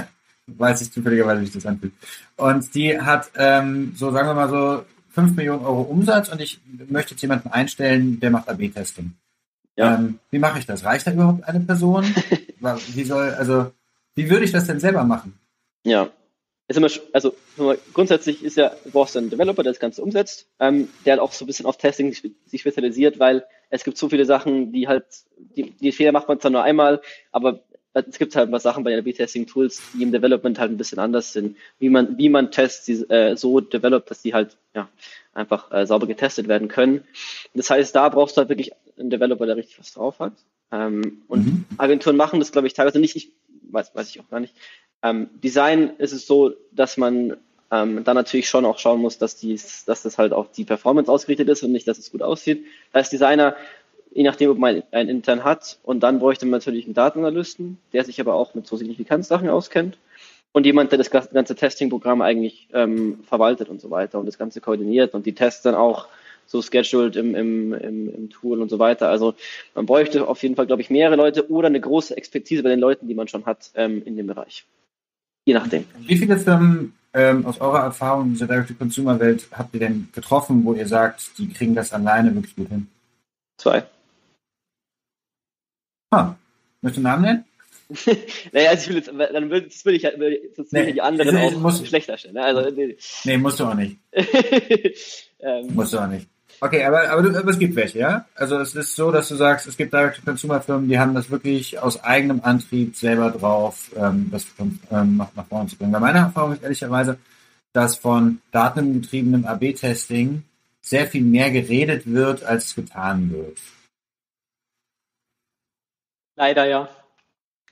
weiß ich zufälligerweise, wie sich das anfühlt, und die hat ähm, so, sagen wir mal so, 5 Millionen Euro Umsatz und ich möchte jetzt jemanden einstellen, der macht AB-Testing. Ja. Ähm, wie mache ich das? Reicht da überhaupt eine Person? wie soll, also wie würde ich das denn selber machen? Ja, ist immer, also grundsätzlich ist ja, du brauchst einen Developer, der das Ganze umsetzt, ähm, der halt auch so ein bisschen auf Testing sich spezialisiert, weil es gibt so viele Sachen, die halt, die, die Fehler macht man zwar nur einmal, aber es gibt halt was Sachen bei den B-Testing-Tools, die im Development halt ein bisschen anders sind, wie man, wie man Tests äh, so developt, dass die halt ja, einfach äh, sauber getestet werden können. Das heißt, da brauchst du halt wirklich einen Developer, der richtig was drauf hat. Ähm, und mhm. Agenturen machen das, glaube ich, teilweise nicht. Ich weiß, weiß ich auch gar nicht. Ähm, Design ist es so, dass man ähm, dann natürlich schon auch schauen muss, dass, dies, dass das halt auf die Performance ausgerichtet ist und nicht, dass es gut aussieht. Als Designer, je nachdem, ob man einen intern hat, und dann bräuchte man natürlich einen Datenanalysten, der sich aber auch mit so Signifikanzsachen auskennt und jemand, der das ganze Testing-Programm eigentlich ähm, verwaltet und so weiter und das Ganze koordiniert und die Tests dann auch so scheduled im, im, im, im Tool und so weiter. Also man bräuchte auf jeden Fall, glaube ich, mehrere Leute oder eine große Expertise bei den Leuten, die man schon hat ähm, in dem Bereich. Je nachdem. Wie viele Firmen ähm, aus eurer Erfahrung in dieser Direct-to-Consumer-Welt habt ihr denn getroffen, wo ihr sagt, die kriegen das alleine wirklich gut hin? Zwei. Ah, möchtest du einen Namen nennen? naja, also ich will jetzt, dann will, das ich, will, sonst nee, die anderen auch muss, schlechter stellen. Ne? Also, nee. nee, musst du auch nicht. ähm, musst du auch nicht. Okay, aber, aber, aber es gibt welche, ja? Also es ist so, dass du sagst, es gibt Direct-to-Consumer-Firmen, die haben das wirklich aus eigenem Antrieb selber drauf, ähm, das ähm, nach, nach vorne zu bringen. Weil meine Erfahrung ist ehrlicherweise, dass von datengetriebenem AB-Testing sehr viel mehr geredet wird, als getan wird. Leider ja.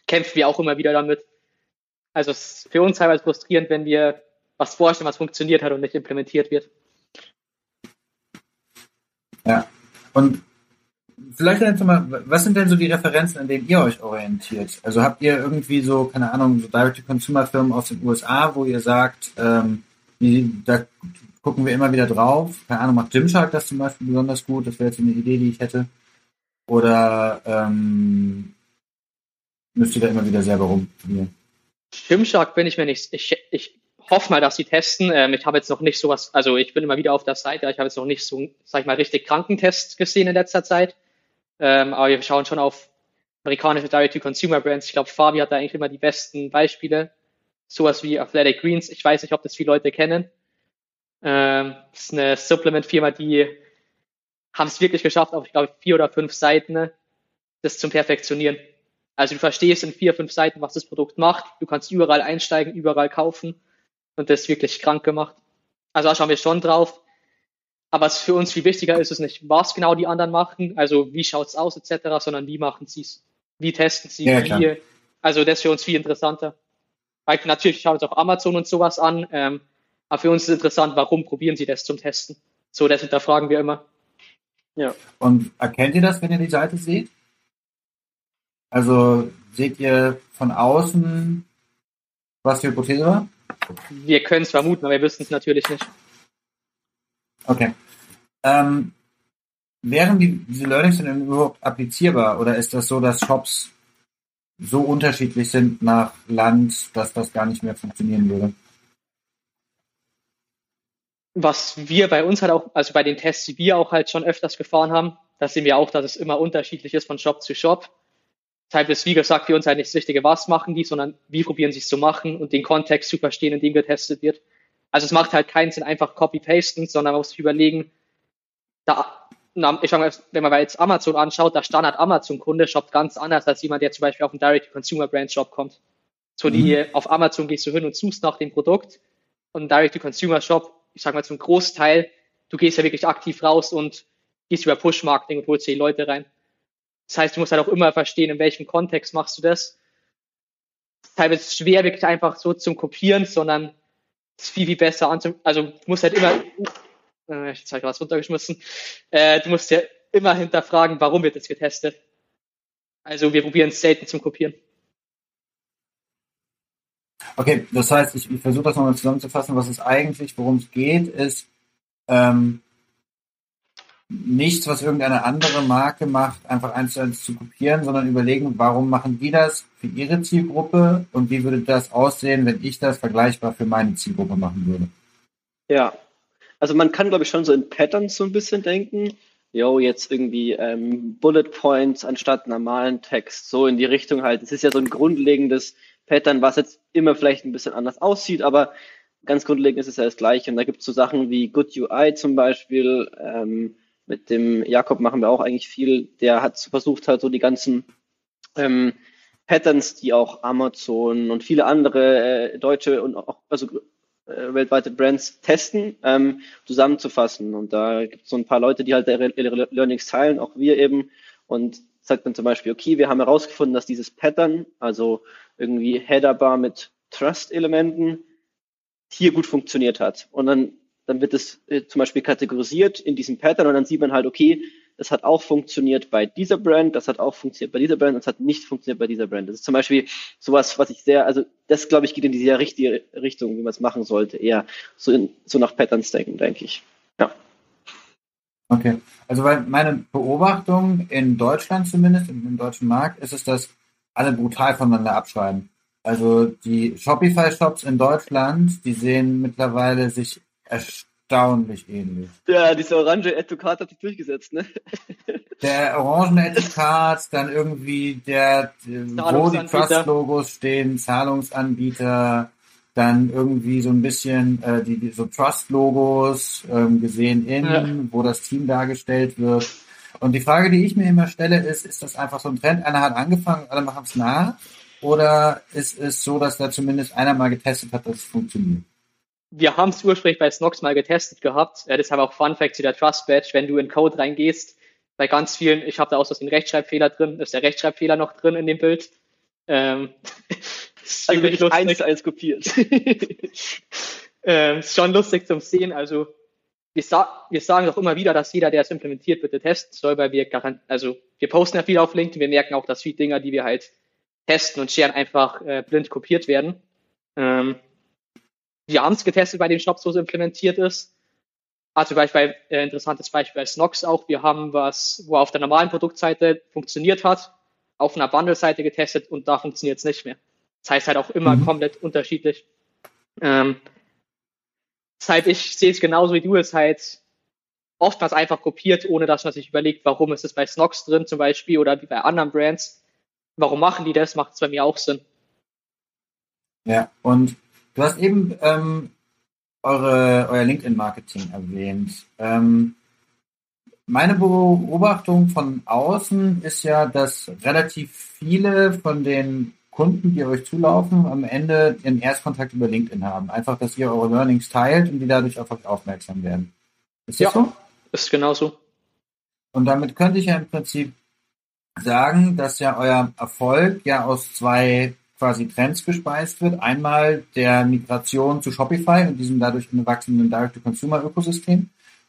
Kämpfen wir auch immer wieder damit. Also es ist für uns teilweise frustrierend, wenn wir was vorstellen, was funktioniert hat und nicht implementiert wird. Ja. Und vielleicht jetzt mal, was sind denn so die Referenzen, an denen ihr euch orientiert? Also habt ihr irgendwie so, keine Ahnung, so Direct-to-Consumer-Firmen aus den USA, wo ihr sagt, ähm, die, da gucken wir immer wieder drauf. Keine Ahnung, macht Gymshark das zum Beispiel besonders gut? Das wäre jetzt eine Idee, die ich hätte. Oder ähm, müsst ihr da immer wieder selber rumprobieren? Gymshark bin ich mir nicht. Ich, ich hoffe mal, dass sie testen. Ähm, ich habe jetzt noch nicht sowas, also ich bin immer wieder auf der Seite, ich habe jetzt noch nicht so, sag ich mal, richtig Krankentests gesehen in letzter Zeit. Ähm, aber wir schauen schon auf amerikanische Direct-to-Consumer-Brands. Ich glaube, Fabi hat da eigentlich immer die besten Beispiele. Sowas wie Athletic Greens. Ich weiß nicht, ob das viele Leute kennen. Ähm, das ist eine Supplement-Firma, die haben es wirklich geschafft, auf, ich glaube, vier oder fünf Seiten das zum Perfektionieren. Also du verstehst in vier, fünf Seiten, was das Produkt macht. Du kannst überall einsteigen, überall kaufen und das wirklich krank gemacht. Also da schauen wir schon drauf. Aber was für uns viel wichtiger ist, ist nicht, was genau die anderen machen, also wie schaut's aus etc., sondern wie machen sie es, wie testen sie, ja, wie, also das ist für uns viel interessanter. Weil natürlich schauen wir uns auch Amazon und sowas an, ähm, aber für uns ist interessant, warum probieren sie das zum Testen? So, das hinterfragen wir immer. Ja. Und erkennt ihr das, wenn ihr die Seite seht? Also seht ihr von außen, was die Hypothese war? Wir können es vermuten, aber wir wissen es natürlich nicht. Okay. Ähm, wären die, diese Learnings denn überhaupt applizierbar oder ist das so, dass Shops so unterschiedlich sind nach Land, dass das gar nicht mehr funktionieren würde? Was wir bei uns halt auch, also bei den Tests, die wir auch halt schon öfters gefahren haben, da sehen wir auch, dass es immer unterschiedlich ist von Shop zu Shop. Deshalb ist, wie gesagt, für uns halt nicht das Richtige, was machen die, sondern wie probieren sie es zu machen und den Kontext zu verstehen, in dem getestet wird. Also es macht halt keinen Sinn, einfach copy-pasten, sondern man muss sich überlegen, da, ich sag mal, wenn man jetzt Amazon anschaut, der Standard-Amazon-Kunde shoppt ganz anders als jemand, der zum Beispiel auf einen Direct-to-Consumer-Brand-Shop kommt. So die, mhm. auf Amazon gehst du hin und suchst nach dem Produkt und Direct-to-Consumer-Shop ich sag mal zum Großteil, du gehst ja wirklich aktiv raus und gehst über Push-Marketing und holst die Leute rein. Das heißt, du musst halt auch immer verstehen, in welchem Kontext machst du das. Teilweise ist es schwer, wirklich einfach so zum Kopieren, sondern es ist viel, viel besser anzu, also du musst halt immer, äh, jetzt habe ich was runtergeschmissen, äh, du musst ja immer hinterfragen, warum wird das getestet. Also wir probieren es selten zum Kopieren. Okay, das heißt, ich, ich versuche das nochmal zusammenzufassen. Was es eigentlich, worum es geht, ist ähm, nichts, was irgendeine andere Marke macht, einfach eins zu eins zu kopieren, sondern überlegen, warum machen die das für ihre Zielgruppe und wie würde das aussehen, wenn ich das vergleichbar für meine Zielgruppe machen würde. Ja, also man kann, glaube ich, schon so in Patterns so ein bisschen denken. Jo, jetzt irgendwie ähm, Bullet Points anstatt normalen Text, so in die Richtung halt. Es ist ja so ein grundlegendes Pattern, was jetzt immer vielleicht ein bisschen anders aussieht, aber ganz grundlegend ist es ja das Gleiche. Und da gibt es so Sachen wie Good UI zum Beispiel. Ähm, mit dem Jakob machen wir auch eigentlich viel. Der hat versucht halt so die ganzen ähm, Patterns, die auch Amazon und viele andere äh, deutsche und auch also äh, weltweite Brands testen, ähm, zusammenzufassen. Und da gibt es so ein paar Leute, die halt ihre, ihre Learnings teilen, auch wir eben. Und sagt dann zum Beispiel, okay, wir haben herausgefunden, dass dieses Pattern, also irgendwie Headerbar mit Trust-Elementen, hier gut funktioniert hat. Und dann, dann wird es äh, zum Beispiel kategorisiert in diesem Pattern und dann sieht man halt, okay, das hat auch funktioniert bei dieser Brand, das hat auch funktioniert bei dieser Brand und es hat nicht funktioniert bei dieser Brand. Das ist zum Beispiel sowas, was ich sehr, also das glaube ich geht in die sehr richtige Richtung, wie man es machen sollte, eher so, in, so nach Patterns denken, denke ich. Ja. Okay, also weil meine Beobachtung in Deutschland zumindest, im, im deutschen Markt, ist es, dass alle brutal voneinander abschreiben. Also die Shopify-Shops in Deutschland, die sehen mittlerweile sich erstaunlich ähnlich. Ja, diese orange Etikat hat sich durchgesetzt, ne? Der orange Etikat, dann irgendwie der, wo die Trust-Logos stehen, Zahlungsanbieter, dann irgendwie so ein bisschen äh, die, die so Trust-Logos ähm, gesehen in, ja. wo das Team dargestellt wird. Und die Frage, die ich mir immer stelle, ist, ist das einfach so ein Trend? Einer hat angefangen, alle machen es nach? Oder ist es so, dass da zumindest einer mal getestet hat, dass es funktioniert? Wir haben es ursprünglich bei Snox mal getestet gehabt. Ja, deshalb auch Fun Fact zu der Trust Badge. Wenn du in Code reingehst, bei ganz vielen, ich habe da aus den Rechtschreibfehler drin, ist der Rechtschreibfehler noch drin in dem Bild. Ähm, also wirklich eins zu eins kopiert. ähm, ist schon lustig zum Sehen. Also wir, sa wir sagen doch immer wieder, dass jeder, der es implementiert, bitte testen soll, weil wir garant also wir posten ja viel auf LinkedIn, wir merken auch, dass viele Dinger, die wir halt testen und sharen, einfach äh, blind kopiert werden. Ähm, wir haben es getestet bei den Shops, wo es implementiert ist. Also Beispiel, äh, interessantes Beispiel bei Snox auch. Wir haben was, wo auf der normalen Produktseite funktioniert hat, auf einer Bundle-Seite getestet und da funktioniert es nicht mehr. Das heißt halt auch immer mhm. komplett unterschiedlich. Ähm, Deshalb, ich sehe es genauso wie du, es halt oftmals einfach kopiert, ohne dass man sich überlegt, warum ist es bei Snox drin zum Beispiel oder wie bei anderen Brands. Warum machen die das? Macht es bei mir auch Sinn. Ja, und du hast eben ähm, eure, euer LinkedIn-Marketing erwähnt. Ähm, meine Beobachtung von außen ist ja, dass relativ viele von den Kunden, die euch zulaufen, am Ende den Erstkontakt über LinkedIn haben. Einfach, dass ihr eure Learnings teilt und die dadurch auf euch aufmerksam werden. Ist das ja, so? Ist genauso. Und damit könnte ich ja im Prinzip sagen, dass ja euer Erfolg ja aus zwei quasi Trends gespeist wird. Einmal der Migration zu Shopify und diesem dadurch wachsenden Direct-to-Consumer-Ökosystem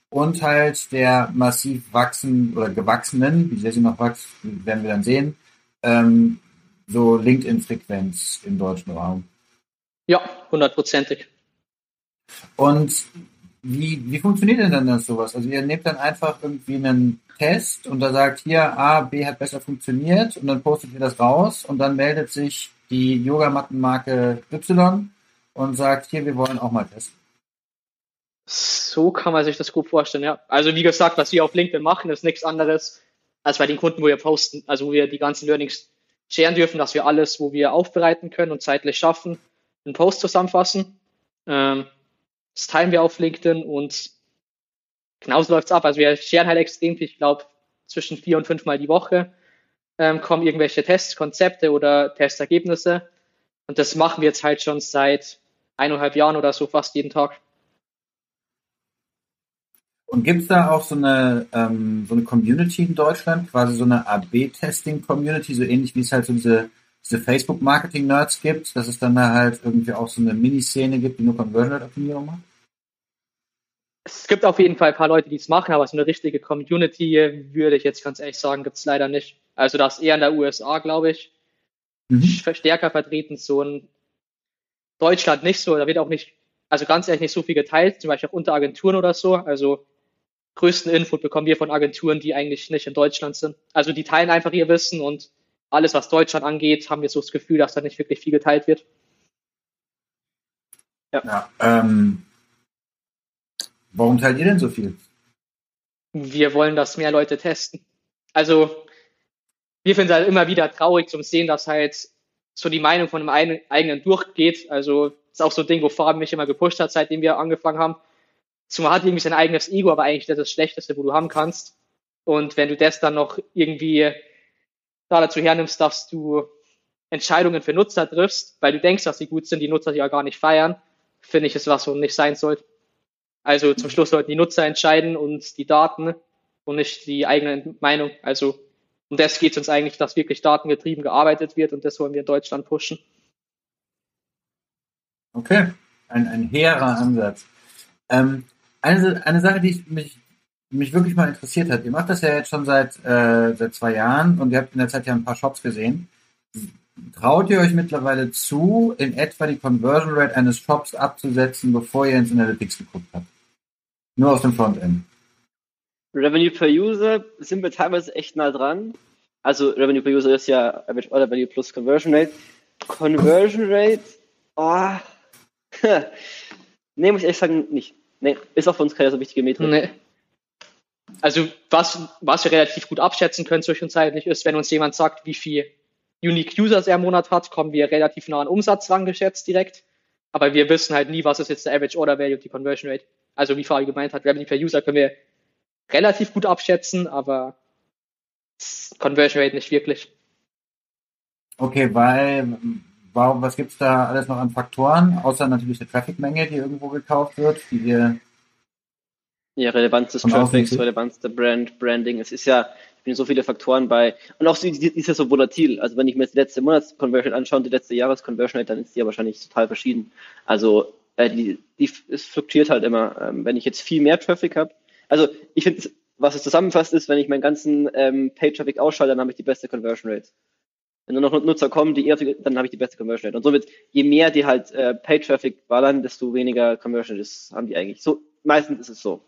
und halt der massiv wachsen oder gewachsenen, wie sehr sie noch wächst, werden wir dann sehen, ähm, so LinkedIn-Frequenz im deutschen Raum. Ja, hundertprozentig. Und wie, wie funktioniert denn dann das sowas? Also ihr nehmt dann einfach irgendwie einen Test und da sagt hier A, B hat besser funktioniert und dann postet ihr das raus und dann meldet sich die Yogamattenmarke Y und sagt hier, wir wollen auch mal testen. So kann man sich das gut vorstellen, ja. Also wie gesagt, was wir auf LinkedIn machen, ist nichts anderes als bei den Kunden, wo wir posten, also wo wir die ganzen Learnings scheren dürfen, dass wir alles, wo wir aufbereiten können und zeitlich schaffen, einen Post zusammenfassen. Ähm, das teilen wir auf LinkedIn und genauso läuft's ab. Also wir scheren halt extrem viel, ich glaube, zwischen vier und fünfmal die Woche ähm, kommen irgendwelche Testkonzepte oder Testergebnisse. Und das machen wir jetzt halt schon seit eineinhalb Jahren oder so fast jeden Tag. Und gibt es da auch so eine, ähm, so eine Community in Deutschland, quasi so eine AB-Testing-Community, so ähnlich wie es halt so diese, diese Facebook-Marketing-Nerds gibt, dass es dann da halt irgendwie auch so eine Miniszene gibt, die nur Conversion-Optimierung macht? Es gibt auf jeden Fall ein paar Leute, die es machen, aber so eine richtige Community, würde ich jetzt ganz ehrlich sagen, gibt es leider nicht. Also das eher in der USA, glaube ich, mhm. stärker vertreten, so in Deutschland nicht so, da wird auch nicht, also ganz ehrlich nicht so viel geteilt, zum Beispiel auch unter Agenturen oder so. Also größten Input bekommen wir von Agenturen, die eigentlich nicht in Deutschland sind. Also die teilen einfach ihr Wissen und alles, was Deutschland angeht, haben wir so das Gefühl, dass da nicht wirklich viel geteilt wird. Ja. ja ähm, warum teilt ihr denn so viel? Wir wollen, dass mehr Leute testen. Also wir finden es halt immer wieder traurig zum Sehen, dass halt so die Meinung von einem eigenen durchgeht. Also ist auch so ein Ding, wo Fabian mich immer gepusht hat, seitdem wir angefangen haben man hat irgendwie sein eigenes Ego, aber eigentlich das ist das Schlechteste, wo du haben kannst. Und wenn du das dann noch irgendwie da dazu hernimmst, dass du Entscheidungen für Nutzer triffst, weil du denkst, dass sie gut sind, die Nutzer ja gar nicht feiern, finde ich, ist was, wo nicht sein sollte. Also zum Schluss sollten die Nutzer entscheiden und die Daten und nicht die eigene Meinung. Also um das geht es uns eigentlich, dass wirklich datengetrieben gearbeitet wird und das wollen wir in Deutschland pushen. Okay, ein, ein hehrer Ansatz. Ähm, eine, eine Sache, die mich, mich wirklich mal interessiert hat. Ihr macht das ja jetzt schon seit, äh, seit zwei Jahren und ihr habt in der Zeit ja ein paar Shops gesehen. Traut ihr euch mittlerweile zu, in etwa die Conversion Rate eines Shops abzusetzen, bevor ihr ins Analytics geguckt habt? Nur aus dem Frontend. Revenue per User sind wir teilweise echt nah dran. Also Revenue per User ist ja Average Order Value plus Conversion Rate. Conversion Rate, oh, nee, muss ich ehrlich sagen, nicht. Nee, ist auch für uns keine so wichtige Metrik. Nee. Also was, was wir relativ gut abschätzen können zwischenzeitlich ist, wenn uns jemand sagt, wie viel Unique Users er im Monat hat, kommen wir relativ nah an Umsatz rangeschätzt direkt. Aber wir wissen halt nie, was ist jetzt der Average Order Value und die Conversion Rate. Also wie Fabi gemeint hat, Revenue per User können wir relativ gut abschätzen, aber Conversion Rate nicht wirklich. Okay, weil warum, was gibt's da alles noch an Faktoren, außer natürlich der Traffic-Menge, die irgendwo gekauft wird, die ihr ja, Relevanz des Traffics, Relevanz der Brand, Branding. Es ist ja so viele Faktoren bei. Und auch die, die ist ja so volatil. Also wenn ich mir jetzt die letzte Monats-Conversion anschaue und die letzte Jahres-Conversion dann ist die ja wahrscheinlich total verschieden. Also äh, die, die es fluktuiert halt immer. Ähm, wenn ich jetzt viel mehr Traffic habe, also ich finde, was es zusammenfasst ist, wenn ich meinen ganzen ähm, Page-Traffic ausschalte, dann habe ich die beste Conversion Rate. Wenn nur noch Nutzer kommen, die eher, dann habe ich die beste Conversion Rate. Und somit, je mehr die halt äh, Pay-Traffic ballern, desto weniger Conversion Rate haben die eigentlich. So, meistens ist es so.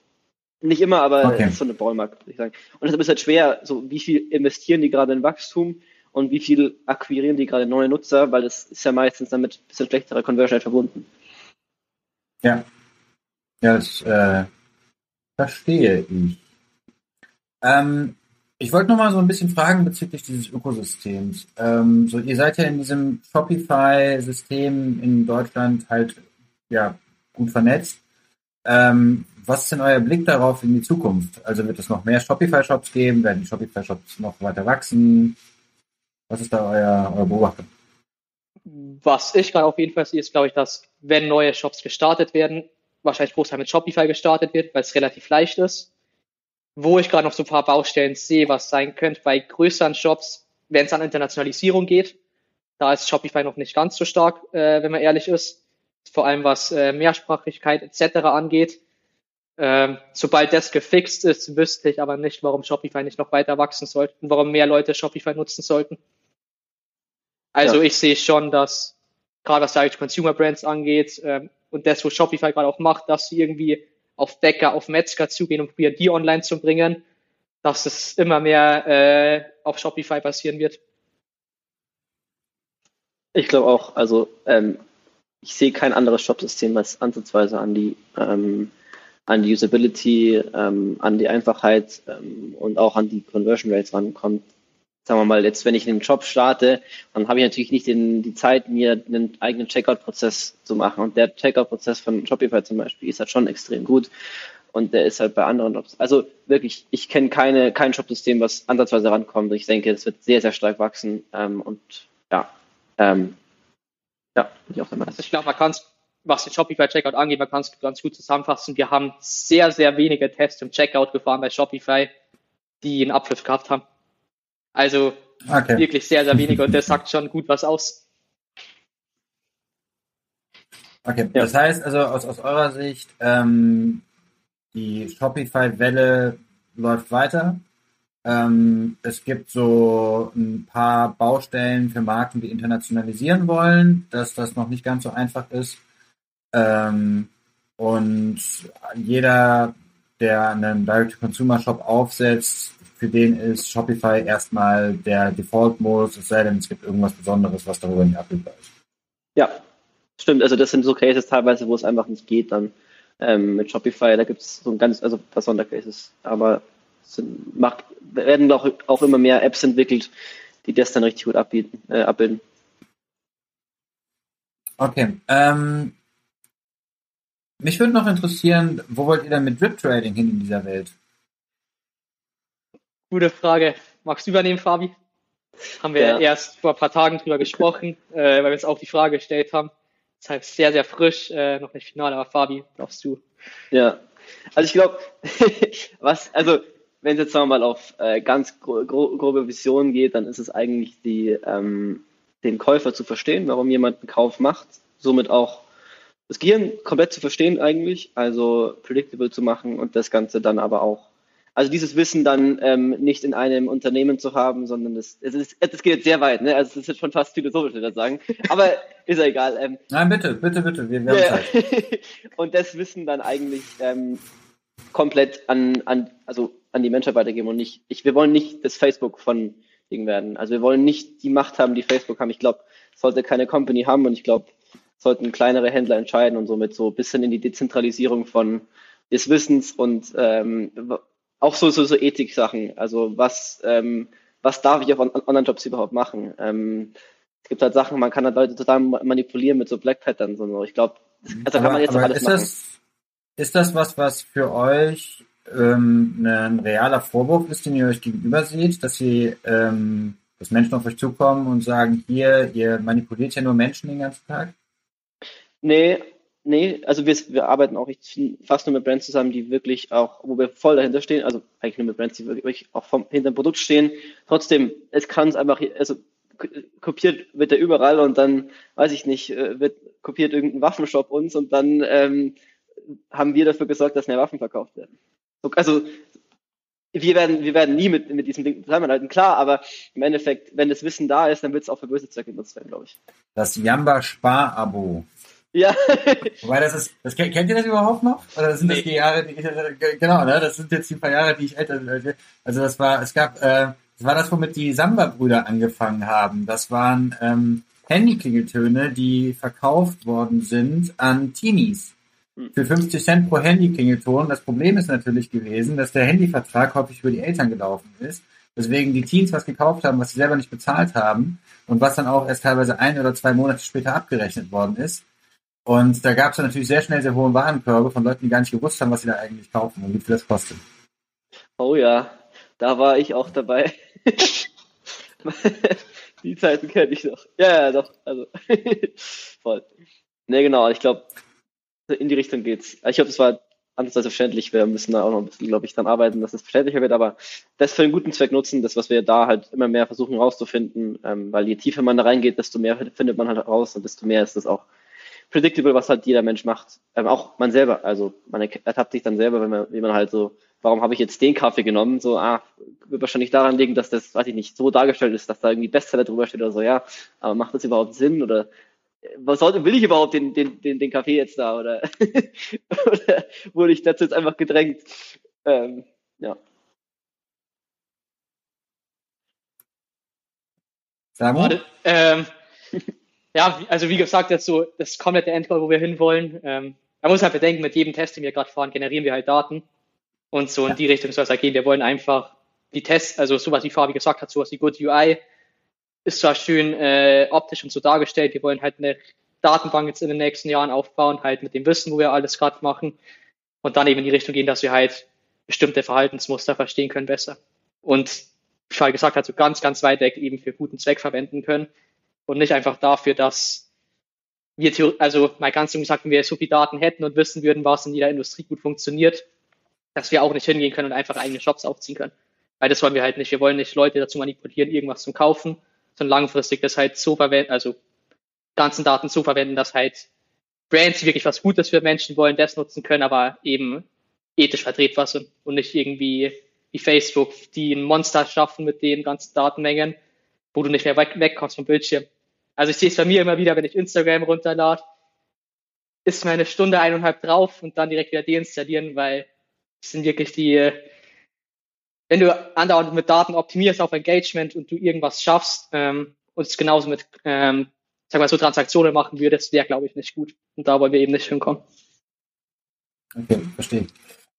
Nicht immer, aber okay. ist so eine Ballmark, würde ich sagen. Und deshalb ist halt schwer, so wie viel investieren die gerade in Wachstum und wie viel akquirieren die gerade neue Nutzer, weil das ist ja meistens damit ein bisschen schlechterer Conversion Rate verbunden. Ja. Ja, das äh, verstehe ich. Ähm, ich wollte noch mal so ein bisschen fragen bezüglich dieses Ökosystems. Ähm, so, ihr seid ja in diesem Shopify-System in Deutschland halt ja gut vernetzt. Ähm, was ist denn euer Blick darauf in die Zukunft? Also wird es noch mehr Shopify-Shops geben? Werden die Shopify-Shops noch weiter wachsen? Was ist da euer, euer Beobachtung? Was ich gerade auf jeden Fall sehe, ist, glaube ich, dass wenn neue Shops gestartet werden, wahrscheinlich Großteil mit Shopify gestartet wird, weil es relativ leicht ist wo ich gerade noch so ein paar Baustellen sehe, was sein könnte bei größeren Shops, wenn es an Internationalisierung geht. Da ist Shopify noch nicht ganz so stark, äh, wenn man ehrlich ist. Vor allem was äh, Mehrsprachigkeit etc. angeht. Ähm, sobald das gefixt ist, wüsste ich aber nicht, warum Shopify nicht noch weiter wachsen sollte und warum mehr Leute Shopify nutzen sollten. Also ja. ich sehe schon, dass gerade was Direct Consumer Brands angeht ähm, und das, wo Shopify gerade auch macht, dass sie irgendwie auf Bäcker, auf Metzger zugehen und probieren, die online zu bringen, dass es immer mehr äh, auf Shopify passieren wird. Ich glaube auch, also ähm, ich sehe kein anderes Shop-System, was ansatzweise an die ähm, an die Usability, ähm, an die Einfachheit ähm, und auch an die Conversion Rates rankommt. Sagen wir mal, jetzt wenn ich einen Job starte, dann habe ich natürlich nicht den, die Zeit, mir einen eigenen Checkout-Prozess zu machen. Und der Checkout-Prozess von Shopify zum Beispiel ist halt schon extrem gut. Und der ist halt bei anderen Jobs. Also wirklich, ich kenne keine, kein Shop-System, was ansatzweise rankommt. Ich denke, es wird sehr, sehr stark wachsen. Ähm, und ja, ähm, ja, ich auch. Also ich glaube, man kann es was den Shopify Checkout angeht, man kann es ganz gut zusammenfassen. Wir haben sehr, sehr wenige Tests im Checkout gefahren bei Shopify, die einen Abschluss gehabt haben. Also okay. wirklich sehr, sehr wenige und das sagt schon gut was aus. Okay, ja. das heißt also aus, aus eurer Sicht, ähm, die Shopify-Welle läuft weiter. Ähm, es gibt so ein paar Baustellen für Marken, die internationalisieren wollen, dass das noch nicht ganz so einfach ist. Ähm, und jeder, der einen Direct-to-Consumer-Shop aufsetzt, für den ist Shopify erstmal der Default-Modus, es sei denn, es gibt irgendwas Besonderes, was darüber nicht abbildbar ist. Ja, stimmt. Also das sind so Cases teilweise, wo es einfach nicht geht dann ähm, mit Shopify. Da gibt es so ein ganz, also Sondercases. Aber es sind, macht, werden auch, auch immer mehr Apps entwickelt, die das dann richtig gut abbieten, äh, abbilden. Okay. Ähm, mich würde noch interessieren, wo wollt ihr denn mit Drip Trading hin in dieser Welt? Gute Frage. Magst du übernehmen, Fabi? Haben wir ja. erst vor ein paar Tagen drüber gesprochen, äh, weil wir uns auch die Frage gestellt haben. Deshalb sehr, sehr frisch, äh, noch nicht final, aber Fabi, darfst du. Ja, also ich glaube, was, also wenn es jetzt sagen wir mal auf äh, ganz gro grobe Visionen geht, dann ist es eigentlich die, ähm, den Käufer zu verstehen, warum jemand einen Kauf macht, somit auch das Gehirn komplett zu verstehen eigentlich, also predictable zu machen und das Ganze dann aber auch, also dieses Wissen dann ähm, nicht in einem Unternehmen zu haben, sondern das, es ist, das geht jetzt sehr weit, ne? Also es ist jetzt schon fast philosophisch, würde ich sagen. Aber ist ja egal. Ähm, Nein, bitte, bitte, bitte, wir, wir haben Zeit. und das Wissen dann eigentlich ähm, komplett an, an, also an die Menschheit weitergeben und nicht, ich, wir wollen nicht das Facebook von Ding werden. Also wir wollen nicht die Macht haben, die Facebook haben. Ich glaube, sollte keine Company haben und ich glaube, sollten kleinere Händler entscheiden und somit so ein bisschen in die Dezentralisierung von des Wissens und ähm, auch so, so, so Ethik-Sachen. Also was, ähm, was darf ich auf Online-Jobs überhaupt machen? Ähm, es gibt halt Sachen, man kann halt Leute total manipulieren mit so Black Patterns und so. Ich glaube, also aber, kann man jetzt alles ist machen. Das, ist das was, was für euch ähm, ein realer Vorwurf ist, den ihr euch gegenüber seht, dass sie ähm, dass Menschen auf euch zukommen und sagen, hier, ihr manipuliert ja nur Menschen den ganzen Tag? Nee, nee, also wir, wir arbeiten auch fast nur mit Brands zusammen, die wirklich auch, wo wir voll dahinter stehen, also eigentlich nur mit Brands, die wirklich auch vom, hinter dem Produkt stehen. Trotzdem, es kann es einfach, also kopiert wird er überall und dann, weiß ich nicht, äh, wird kopiert irgendein Waffenshop uns und dann ähm, haben wir dafür gesorgt, dass mehr Waffen verkauft werden. Also wir werden, wir werden nie mit, mit diesem Ding zusammenhalten, klar, aber im Endeffekt, wenn das Wissen da ist, dann wird es auch für böse Zwecke genutzt werden, glaube ich. Das Jamba Spar-Abo. Ja. Wobei das ist, das kennt ihr das überhaupt noch? Oder sind nee. das die Jahre, die ich, genau, ne? Das sind jetzt die paar Jahre, die ich älter bin. Also das war, es gab, äh, das war das, womit die Samba-Brüder angefangen haben. Das waren ähm, Handyklingeltöne, die verkauft worden sind an Teenies. Hm. Für 50 Cent pro Handyklingelton. Das Problem ist natürlich gewesen, dass der Handyvertrag häufig über die Eltern gelaufen ist. Deswegen die Teens was gekauft haben, was sie selber nicht bezahlt haben und was dann auch erst teilweise ein oder zwei Monate später abgerechnet worden ist. Und da gab es natürlich sehr schnell sehr hohe Warenkörbe von Leuten, die gar nicht gewusst haben, was sie da eigentlich kaufen und wie viel das kostet. Oh ja, da war ich auch dabei. die Zeiten kenne ich noch. Ja, ja, doch. Also voll. Ne, genau. Ich glaube, in die Richtung geht's. Ich glaube, das war anders als verständlich. Wir müssen da auch noch ein bisschen, glaube ich, dran arbeiten, dass es verständlicher wird, aber das für einen guten Zweck nutzen, das, was wir da halt immer mehr versuchen rauszufinden, ähm, weil je tiefer man da reingeht, desto mehr findet man halt raus und desto mehr ist das auch predictable, was halt jeder Mensch macht. Ähm, auch man selber. Also man ertappt sich dann selber, wenn man, wie man halt so, warum habe ich jetzt den Kaffee genommen? So, ah, wird wahrscheinlich daran liegen, dass das, weiß ich nicht, so dargestellt ist, dass da irgendwie Bestseller drüber steht oder so, ja. Aber macht das überhaupt Sinn? Oder was sollte, will ich überhaupt den, den, den, den Kaffee jetzt da? Oder, oder wurde ich dazu jetzt einfach gedrängt? Ähm, ja. Samu? Ähm, ja, also wie gesagt, das ist so das komplette Endgoal, wo wir hinwollen. Ähm, man muss halt bedenken, mit jedem Test, den wir gerade fahren, generieren wir halt Daten. Und so in die Richtung soll es halt gehen. Wir wollen einfach die Tests, also sowas wie Fabi gesagt hat, sowas wie Good UI, ist zwar schön äh, optisch und so dargestellt. Wir wollen halt eine Datenbank jetzt in den nächsten Jahren aufbauen, halt mit dem Wissen, wo wir alles gerade machen. Und dann eben in die Richtung gehen, dass wir halt bestimmte Verhaltensmuster verstehen können besser. Und wie Charles gesagt hat, so ganz, ganz weit weg eben für guten Zweck verwenden können und nicht einfach dafür, dass wir, also mal ganz jung gesagt, wenn wir so viele Daten hätten und wissen würden, was in jeder Industrie gut funktioniert, dass wir auch nicht hingehen können und einfach eigene Shops aufziehen können. Weil das wollen wir halt nicht. Wir wollen nicht Leute dazu manipulieren, irgendwas zu kaufen, sondern langfristig das halt so verwenden, also ganzen Daten so verwenden, dass halt Brands, die wirklich was Gutes für Menschen wollen, das nutzen können, aber eben ethisch vertretbar sind und nicht irgendwie wie Facebook, die ein Monster schaffen mit den ganzen Datenmengen, wo du nicht mehr weg, wegkommst vom Bildschirm. Also ich sehe es bei mir immer wieder, wenn ich Instagram runterlade, ist meine Stunde eineinhalb drauf und dann direkt wieder deinstallieren, weil es sind wirklich die, wenn du andauernd mit Daten optimierst auf Engagement und du irgendwas schaffst ähm, und es genauso mit, ähm, sag mal so Transaktionen machen würdest, wäre glaube ich nicht gut. Und da wollen wir eben nicht hinkommen. Okay, verstehe.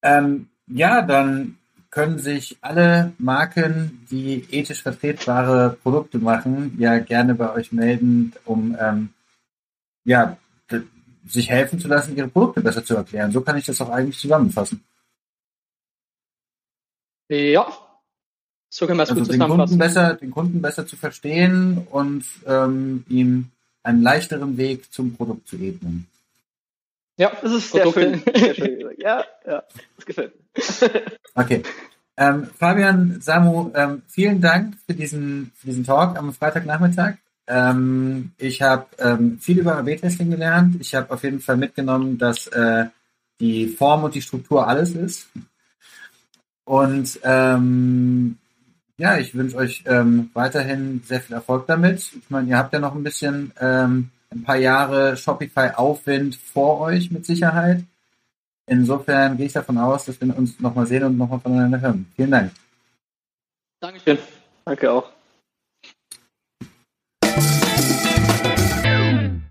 Ähm, ja, dann können sich alle Marken, die ethisch vertretbare Produkte machen, ja gerne bei euch melden, um ähm, ja, sich helfen zu lassen, ihre Produkte besser zu erklären. So kann ich das auch eigentlich zusammenfassen. Ja, so können wir es also gut den Kunden besser, den Kunden besser zu verstehen und ähm, ihm einen leichteren Weg zum Produkt zu ebnen. Ja, das ist sehr schön. sehr schön. Ja, ja, das gefällt mir. okay. Ähm, Fabian, Samu, ähm, vielen Dank für diesen, für diesen Talk am Freitagnachmittag. Ähm, ich habe ähm, viel über AB-Testing gelernt. Ich habe auf jeden Fall mitgenommen, dass äh, die Form und die Struktur alles ist. Und ähm, ja, ich wünsche euch ähm, weiterhin sehr viel Erfolg damit. Ich meine, ihr habt ja noch ein bisschen ähm, ein paar Jahre Shopify-Aufwind vor euch mit Sicherheit. Insofern gehe ich davon aus, dass wir uns nochmal sehen und nochmal voneinander hören. Vielen Dank. Dankeschön. Danke auch.